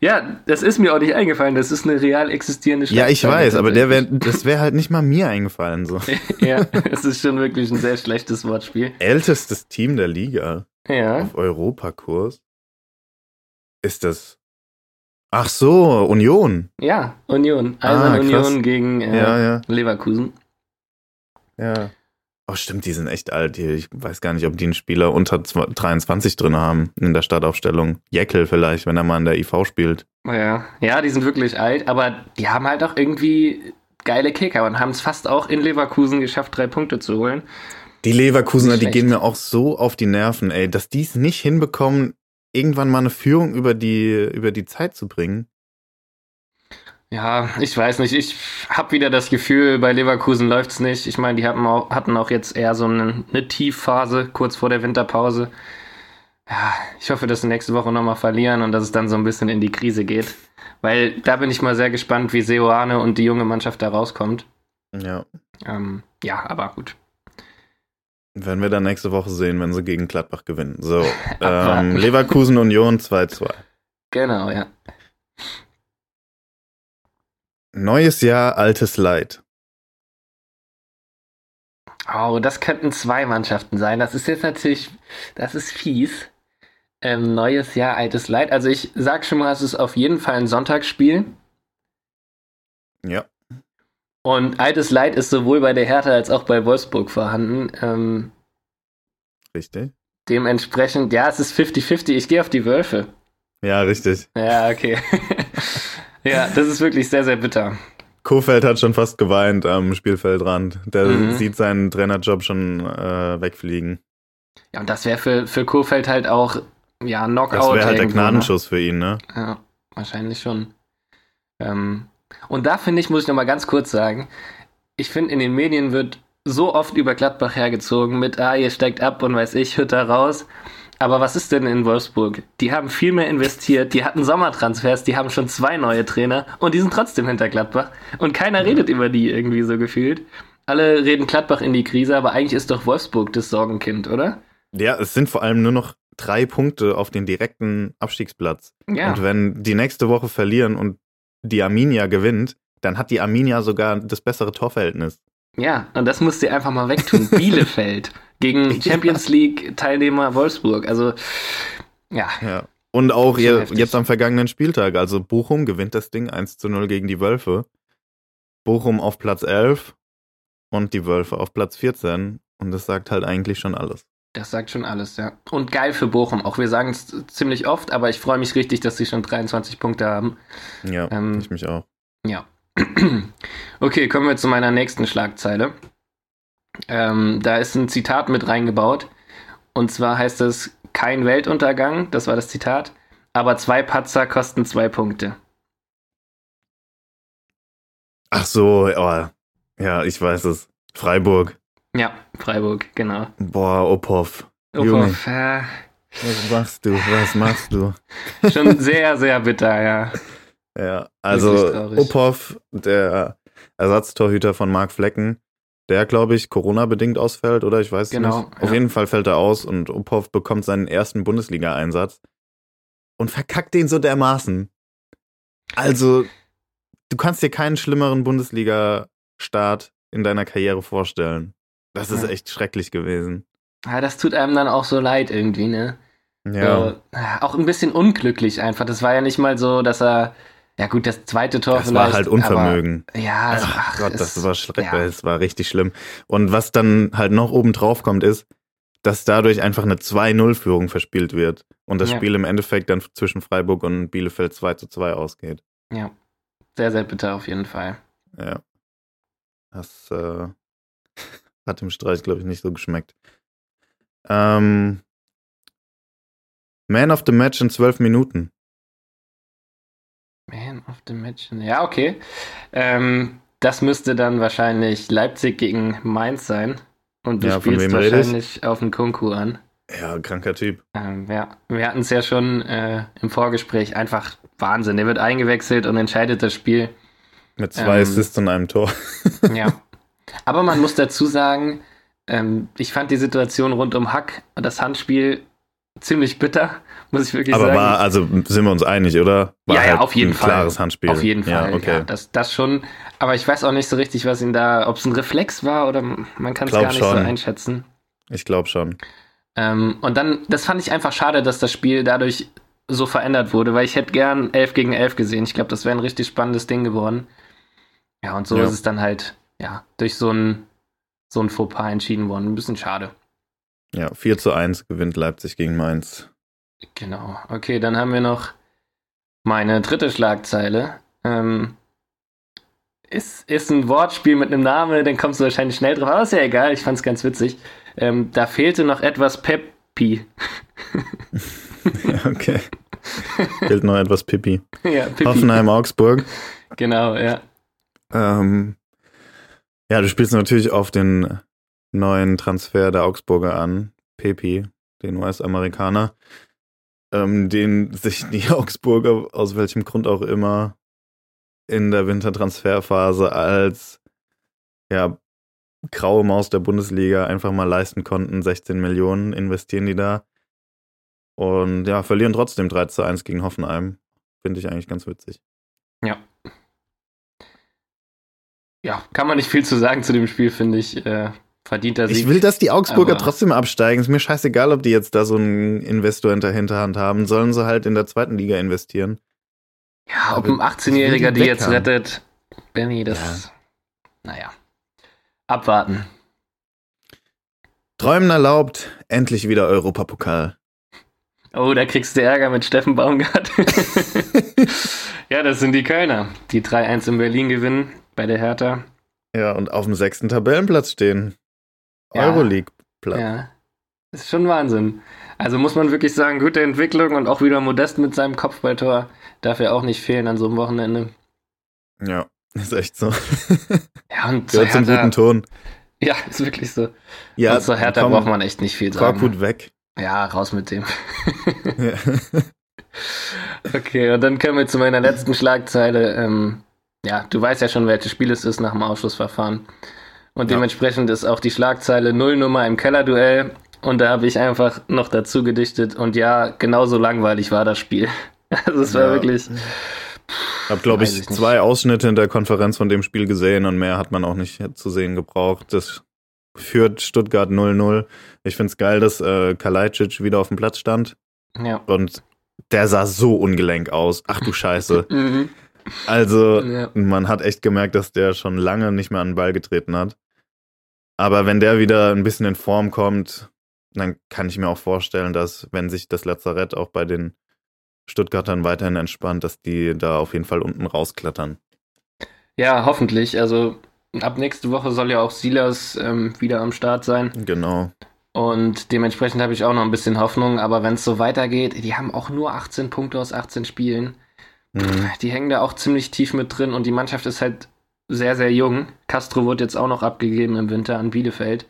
[SPEAKER 2] Ja, das ist mir auch nicht eingefallen. Das ist eine real existierende
[SPEAKER 1] Ja, ich
[SPEAKER 2] Schlagzeile
[SPEAKER 1] weiß, aber der wär, das wäre halt nicht mal mir eingefallen. So.
[SPEAKER 2] ja, es ist schon wirklich ein sehr schlechtes Wortspiel.
[SPEAKER 1] Ältestes Team der Liga
[SPEAKER 2] Ja.
[SPEAKER 1] auf Europakurs. Ist das. Ach so, Union.
[SPEAKER 2] Ja, Union.
[SPEAKER 1] Ah,
[SPEAKER 2] Eisern
[SPEAKER 1] krass.
[SPEAKER 2] Union gegen äh,
[SPEAKER 1] Ja, ja,
[SPEAKER 2] Leverkusen.
[SPEAKER 1] ja. Oh, stimmt, die sind echt alt. Ich weiß gar nicht, ob die einen Spieler unter zwa- 23 drin haben in der Startaufstellung. Jeckel vielleicht, wenn er mal in der IV spielt.
[SPEAKER 2] Ja. ja, die sind wirklich alt, aber die haben halt auch irgendwie geile Kicker und haben es fast auch in Leverkusen geschafft, drei Punkte zu holen.
[SPEAKER 1] Die Leverkusener, die gehen mir auch so auf die Nerven, ey, dass die es nicht hinbekommen, irgendwann mal eine Führung über die, über die Zeit zu bringen.
[SPEAKER 2] Ja, ich weiß nicht. Ich habe wieder das Gefühl, bei Leverkusen läuft's nicht. Ich meine, die hatten auch, hatten auch jetzt eher so eine, eine Tiefphase kurz vor der Winterpause. Ja, ich hoffe, dass sie nächste Woche nochmal verlieren und dass es dann so ein bisschen in die Krise geht. Weil da bin ich mal sehr gespannt, wie Seoane und die junge Mannschaft da rauskommt.
[SPEAKER 1] Ja.
[SPEAKER 2] Ähm, ja, aber gut.
[SPEAKER 1] Werden wir dann nächste Woche sehen, wenn sie gegen Gladbach gewinnen. So, ähm, Leverkusen Union 2-2.
[SPEAKER 2] Genau, ja.
[SPEAKER 1] Neues Jahr, altes Leid.
[SPEAKER 2] Oh, das könnten zwei Mannschaften sein. Das ist jetzt natürlich, das ist fies. Ähm, neues Jahr, altes Leid. Also ich sag schon mal, es ist auf jeden Fall ein Sonntagsspiel.
[SPEAKER 1] Ja.
[SPEAKER 2] Und altes Leid ist sowohl bei der Hertha als auch bei Wolfsburg vorhanden. Ähm,
[SPEAKER 1] Richtig.
[SPEAKER 2] dementsprechend, ja, es ist 50-50. Ich gehe auf die Wölfe.
[SPEAKER 1] Ja, richtig.
[SPEAKER 2] Ja, okay. ja, das ist wirklich sehr, sehr bitter.
[SPEAKER 1] Kofeld hat schon fast geweint am Spielfeldrand. Der
[SPEAKER 2] Mhm.
[SPEAKER 1] sieht seinen Trainerjob schon äh, wegfliegen.
[SPEAKER 2] Ja, und das wäre für, für Kofeld halt auch, ja, Knockout.
[SPEAKER 1] Das wäre halt der
[SPEAKER 2] ne?
[SPEAKER 1] Gnadenschuss für ihn, ne?
[SPEAKER 2] Ja, wahrscheinlich schon. Ähm, und da finde ich, muss ich nochmal ganz kurz sagen, ich finde, in den Medien wird so oft über Gladbach hergezogen mit, ah, ihr steigt ab und weiß ich, Hütter raus. Aber was ist denn in Wolfsburg? Die haben viel mehr investiert, die hatten Sommertransfers, die haben schon zwei neue Trainer und die sind trotzdem hinter Gladbach. Und keiner redet über die irgendwie so gefühlt. Alle reden Gladbach in die Krise, aber eigentlich ist doch Wolfsburg das Sorgenkind, oder?
[SPEAKER 1] Ja, es sind vor allem nur noch drei Punkte auf den direkten Abstiegsplatz.
[SPEAKER 2] Ja.
[SPEAKER 1] Und wenn die nächste Woche verlieren und die Arminia gewinnt, dann hat die Arminia sogar das bessere Torverhältnis.
[SPEAKER 2] Ja, und das musst du einfach mal wegtun. Bielefeld gegen Champions League Teilnehmer Wolfsburg. Also, ja,
[SPEAKER 1] Ja. Und auch
[SPEAKER 2] heftig.
[SPEAKER 1] jetzt am vergangenen Spieltag. Also Bochum gewinnt das Ding 1 zu 0 gegen die Wölfe. Bochum auf Platz 11 und die Wölfe auf Platz 14. Und das sagt halt eigentlich schon alles.
[SPEAKER 2] das sagt schon alles, ja. Und geil für Bochum. Auch wir sagen es ziemlich oft, aber ich freue mich richtig, dass sie schon 23 Punkte haben.
[SPEAKER 1] Ja,
[SPEAKER 2] Ähm,
[SPEAKER 1] ich mich auch.
[SPEAKER 2] Ja. Okay, kommen wir zu meiner nächsten Schlagzeile. Ähm, da ist ein Zitat mit reingebaut. Und zwar heißt es, kein Weltuntergang, das war das Zitat, aber zwei Patzer kosten zwei Punkte.
[SPEAKER 1] Ach so, oh, ja, ich weiß es. Freiburg.
[SPEAKER 2] Ja, Freiburg, genau.
[SPEAKER 1] Boah. Junge.
[SPEAKER 2] Uff, äh,
[SPEAKER 1] Was machst du? Was machst du?
[SPEAKER 2] schon sehr, sehr bitter, ja.
[SPEAKER 1] Ja, also. Ophoff, der Ersatztorhüter von Marc Flecken, der, glaube ich, Corona-bedingt ausfällt, oder? Ich weiß
[SPEAKER 2] Genau,
[SPEAKER 1] nicht. Auf
[SPEAKER 2] ja.
[SPEAKER 1] jeden Fall fällt er aus und Ophoff bekommt seinen ersten Bundesliga-Einsatz und verkackt den so dermaßen. Also, du kannst dir keinen schlimmeren Bundesliga-Start in deiner Karriere vorstellen. Das ist
[SPEAKER 2] Ja.
[SPEAKER 1] echt schrecklich gewesen.
[SPEAKER 2] ja. Das tut einem dann auch so leid irgendwie, ne?
[SPEAKER 1] Ja,
[SPEAKER 2] So, auch ein bisschen unglücklich einfach. Das war ja nicht mal so, dass er, ja gut, das zweite Tor
[SPEAKER 1] das war halt Unvermögen.
[SPEAKER 2] Aber, ja,
[SPEAKER 1] Ach,
[SPEAKER 2] ach,
[SPEAKER 1] Gott,
[SPEAKER 2] es-
[SPEAKER 1] das war schrecklich,
[SPEAKER 2] ja.
[SPEAKER 1] es war richtig schlimm. Und was dann halt noch oben drauf kommt, ist, dass dadurch einfach eine 2-0-Führung verspielt wird und das
[SPEAKER 2] Ja.
[SPEAKER 1] Spiel im Endeffekt dann zwischen Freiburg und Bielefeld 2 zu 2 ausgeht.
[SPEAKER 2] Ja, sehr, sehr bitter auf jeden Fall.
[SPEAKER 1] Ja. Das äh, hat dem Streich, glaube ich, nicht so geschmeckt. Ähm, Man of the Match in 12 Minuten.
[SPEAKER 2] Of the Match. Ja, okay. Ähm, das müsste dann wahrscheinlich Leipzig gegen Mainz sein. Und du
[SPEAKER 1] Ja,
[SPEAKER 2] spielst wahrscheinlich auf den Kunku an.
[SPEAKER 1] Ja, kranker Typ.
[SPEAKER 2] Ähm, ja, wir hatten es ja schon äh, im Vorgespräch. Einfach Wahnsinn. Der wird eingewechselt und entscheidet das Spiel.
[SPEAKER 1] Mit zwei
[SPEAKER 2] Ähm,
[SPEAKER 1] Assists und einem Tor.
[SPEAKER 2] Ja. Aber man muss dazu sagen, ähm, ich fand die Situation rund um Hack und das Handspiel ziemlich bitter, muss ich wirklich
[SPEAKER 1] Aber
[SPEAKER 2] sagen.
[SPEAKER 1] war, also sind wir uns einig, oder? War
[SPEAKER 2] Ja, ja,
[SPEAKER 1] halt
[SPEAKER 2] auf jeden
[SPEAKER 1] ein
[SPEAKER 2] Fall.
[SPEAKER 1] klares Handspiel.
[SPEAKER 2] Auf jeden Fall,
[SPEAKER 1] Ja,
[SPEAKER 2] ja,
[SPEAKER 1] okay.
[SPEAKER 2] das, das schon. Aber ich weiß auch nicht so richtig, was ihn da, ob es ein Reflex war oder man kann es gar nicht so
[SPEAKER 1] schon.
[SPEAKER 2] einschätzen.
[SPEAKER 1] Ich glaube schon.
[SPEAKER 2] Ähm, und dann, das fand ich einfach schade, dass das Spiel dadurch so verändert wurde, weil ich hätte gern 11 gegen 11 gesehen. Ich glaube, das wäre ein richtig spannendes Ding geworden. Ja, und so
[SPEAKER 1] Ja.
[SPEAKER 2] ist es dann halt, ja, durch so ein, so ein Fauxpas entschieden worden. Ein bisschen schade.
[SPEAKER 1] Ja, 4 zu 1 gewinnt Leipzig gegen Mainz.
[SPEAKER 2] Genau. Okay, dann haben wir noch meine dritte Schlagzeile. Ähm, ist, ist ein Wortspiel mit einem Namen, dann kommst du wahrscheinlich schnell drauf. Aber ist ja egal, ich fand's ganz witzig. Ähm, da fehlte noch etwas Peppi.
[SPEAKER 1] ja, okay. Gilt noch etwas Pipi.
[SPEAKER 2] ja, Pippi.
[SPEAKER 1] Hoffenheim, Augsburg.
[SPEAKER 2] Genau, ja.
[SPEAKER 1] Ähm, ja, du spielst natürlich auf den neuen Transfer der Augsburger an. Pepi, den US-Amerikaner. Ähm, den sich die Augsburger aus welchem Grund auch immer in der Wintertransferphase als ja, graue Maus der Bundesliga einfach mal leisten konnten. 16 Millionen investieren die da. Und ja, verlieren trotzdem 3 zu 1 gegen Hoffenheim. Finde ich eigentlich ganz witzig.
[SPEAKER 2] Ja. Ja, kann man nicht viel zu sagen zu dem Spiel, finde ich. Äh, verdienter Sieg.
[SPEAKER 1] Ich will, dass die Augsburger
[SPEAKER 2] aber-
[SPEAKER 1] trotzdem absteigen. Ist mir scheißegal, ob die jetzt da so einen Investor in der Hinterhand haben. Sollen sie halt in der zweiten Liga investieren.
[SPEAKER 2] ja, ob ein 18-Jähriger
[SPEAKER 1] ich will die
[SPEAKER 2] die jetzt rettet, Benny, das. Naja. Abwarten.
[SPEAKER 1] Träumen erlaubt, endlich wieder Europapokal.
[SPEAKER 2] Oh, da kriegst du Ärger mit Steffen Baumgart. ja, das sind die Kölner, die 3-1 in Berlin gewinnen bei der Hertha.
[SPEAKER 1] Ja, und auf dem sechsten Tabellenplatz stehen.
[SPEAKER 2] Ja.
[SPEAKER 1] Euroleague-Platz.
[SPEAKER 2] Ja, ist schon Wahnsinn. Also muss man wirklich sagen, gute Entwicklung und auch wieder Modest mit seinem Kopfballtor. Darf ja auch nicht fehlen an so einem Wochenende.
[SPEAKER 1] Ja, ist echt so.
[SPEAKER 2] Ja, und
[SPEAKER 1] Gehört zum guten Ton.
[SPEAKER 2] ja, ist wirklich so.
[SPEAKER 1] Ja,
[SPEAKER 2] und zur Hertha
[SPEAKER 1] komm,
[SPEAKER 2] braucht man echt nicht viel sagen.
[SPEAKER 1] Korkut weg.
[SPEAKER 2] Ja, raus mit dem.
[SPEAKER 1] Ja.
[SPEAKER 2] Okay, und dann kommen wir zu meiner letzten Schlagzeile. Ähm, ja, du weißt ja schon, welches Spiel es ist nach dem Ausschlussverfahren. Und
[SPEAKER 1] Ja.
[SPEAKER 2] dementsprechend ist auch die Schlagzeile Nullnummer im Kellerduell. Und da habe ich einfach noch dazu gedichtet. Und ja, genauso langweilig war das Spiel. Also es war
[SPEAKER 1] Ja.
[SPEAKER 2] wirklich.
[SPEAKER 1] Hab, glaube
[SPEAKER 2] Weiß
[SPEAKER 1] ich,
[SPEAKER 2] ich
[SPEAKER 1] zwei Ausschnitte in der Konferenz von dem Spiel gesehen und mehr hat man auch nicht zu sehen gebraucht. Das führt Stuttgart 0-0. Ich find's geil, dass äh, Kalajdzic wieder auf dem Platz stand
[SPEAKER 2] Ja.
[SPEAKER 1] und der sah so ungelenk aus. Ach du Scheiße.
[SPEAKER 2] Mhm.
[SPEAKER 1] Also,
[SPEAKER 2] Ja.
[SPEAKER 1] man hat echt gemerkt, dass der schon lange nicht mehr an den Ball getreten hat. Aber wenn der wieder ein bisschen in Form kommt, dann kann ich mir auch vorstellen, dass, wenn sich das Lazarett auch bei den Stuttgartern weiterhin entspannt, dass die da auf jeden Fall unten rausklettern.
[SPEAKER 2] ja, hoffentlich. Also ab nächste Woche soll ja auch Silas ähm, wieder am Start sein.
[SPEAKER 1] Genau.
[SPEAKER 2] Und dementsprechend habe ich auch noch ein bisschen Hoffnung. Aber wenn es so weitergeht, die haben auch nur 18 Punkte aus 18 Spielen.
[SPEAKER 1] Mhm.
[SPEAKER 2] Die hängen da auch ziemlich tief mit drin und die Mannschaft ist halt sehr, sehr jung. Castro wurde jetzt auch noch abgegeben im Winter an Bielefeld.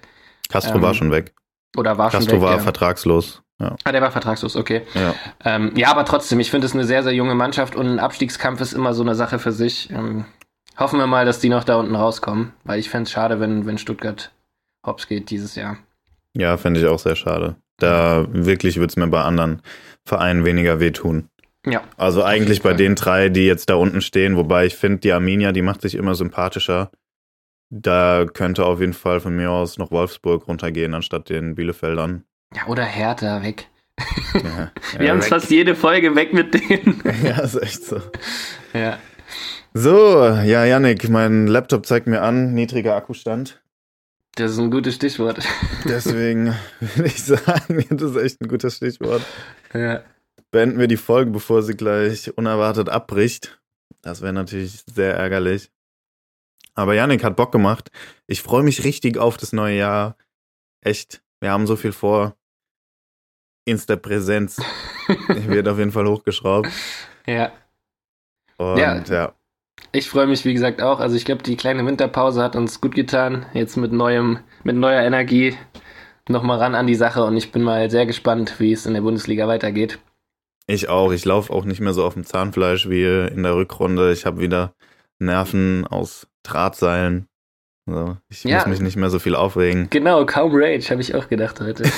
[SPEAKER 1] Castro
[SPEAKER 2] Ähm,
[SPEAKER 1] war schon weg.
[SPEAKER 2] Oder war
[SPEAKER 1] Castro
[SPEAKER 2] schon weg.
[SPEAKER 1] war
[SPEAKER 2] ja.
[SPEAKER 1] vertragslos. Ja.
[SPEAKER 2] ah, der war vertragslos, okay.
[SPEAKER 1] ja.
[SPEAKER 2] Ähm, ja, aber trotzdem, ich finde es eine sehr, sehr junge Mannschaft und ein Abstiegskampf ist immer so eine Sache für sich. Ähm, hoffen wir mal, dass die noch da unten rauskommen, weil ich fände es schade, wenn, wenn Stuttgart hops geht dieses Jahr.
[SPEAKER 1] Ja, finde ich auch sehr schade. Da wirklich würde es mir bei anderen Vereinen weniger wehtun.
[SPEAKER 2] Ja.
[SPEAKER 1] Also eigentlich bei den drei, die jetzt da unten stehen, wobei ich finde, die Arminia, die macht sich immer sympathischer. Da könnte auf jeden Fall von mir aus noch Wolfsburg runtergehen, anstatt den Bielefeldern.
[SPEAKER 2] Ja, oder Hertha weg.
[SPEAKER 1] Ja,
[SPEAKER 2] Wir
[SPEAKER 1] ja,
[SPEAKER 2] haben es fast jede Folge weg mit denen.
[SPEAKER 1] Ja, ist echt so.
[SPEAKER 2] ja.
[SPEAKER 1] So, ja, Yannick, mein Laptop zeigt mir an, niedriger Akkustand.
[SPEAKER 2] Das ist ein gutes Stichwort.
[SPEAKER 1] Deswegen würde ich sagen, das ist echt ein gutes Stichwort.
[SPEAKER 2] ja.
[SPEAKER 1] Beenden wir die Folge, bevor sie gleich unerwartet abbricht. Das wäre natürlich sehr ärgerlich. Aber Yannick hat Bock gemacht. Ich freue mich richtig auf das neue Jahr. Echt, wir haben so viel vor. Insta-Präsenz wird auf jeden Fall hochgeschraubt.
[SPEAKER 2] ja.
[SPEAKER 1] Und
[SPEAKER 2] Ja.
[SPEAKER 1] ja.
[SPEAKER 2] Ich freue mich, wie gesagt, auch. Also ich glaube, die kleine Winterpause hat uns gut getan. Jetzt mit neuem, mit neuer Energie nochmal ran an die Sache und ich bin mal sehr gespannt, wie es in der Bundesliga weitergeht.
[SPEAKER 1] Ich auch. Ich laufe auch nicht mehr so auf dem Zahnfleisch wie in der Rückrunde. Ich habe wieder Nerven aus Drahtseilen. Also ich
[SPEAKER 2] Ja.
[SPEAKER 1] muss mich nicht mehr so viel aufregen.
[SPEAKER 2] Genau, kaum Rage, habe ich auch gedacht heute.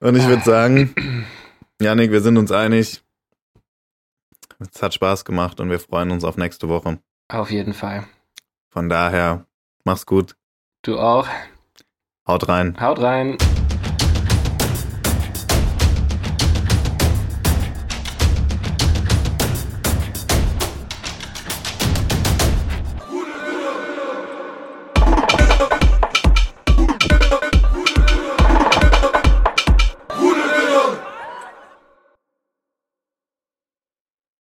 [SPEAKER 1] Und ich würde sagen, Janik, wir sind uns einig. Es hat Spaß gemacht und wir freuen uns auf nächste Woche.
[SPEAKER 2] Auf jeden Fall.
[SPEAKER 1] Von daher, mach's gut.
[SPEAKER 2] Du auch.
[SPEAKER 1] Haut rein.
[SPEAKER 2] Haut rein.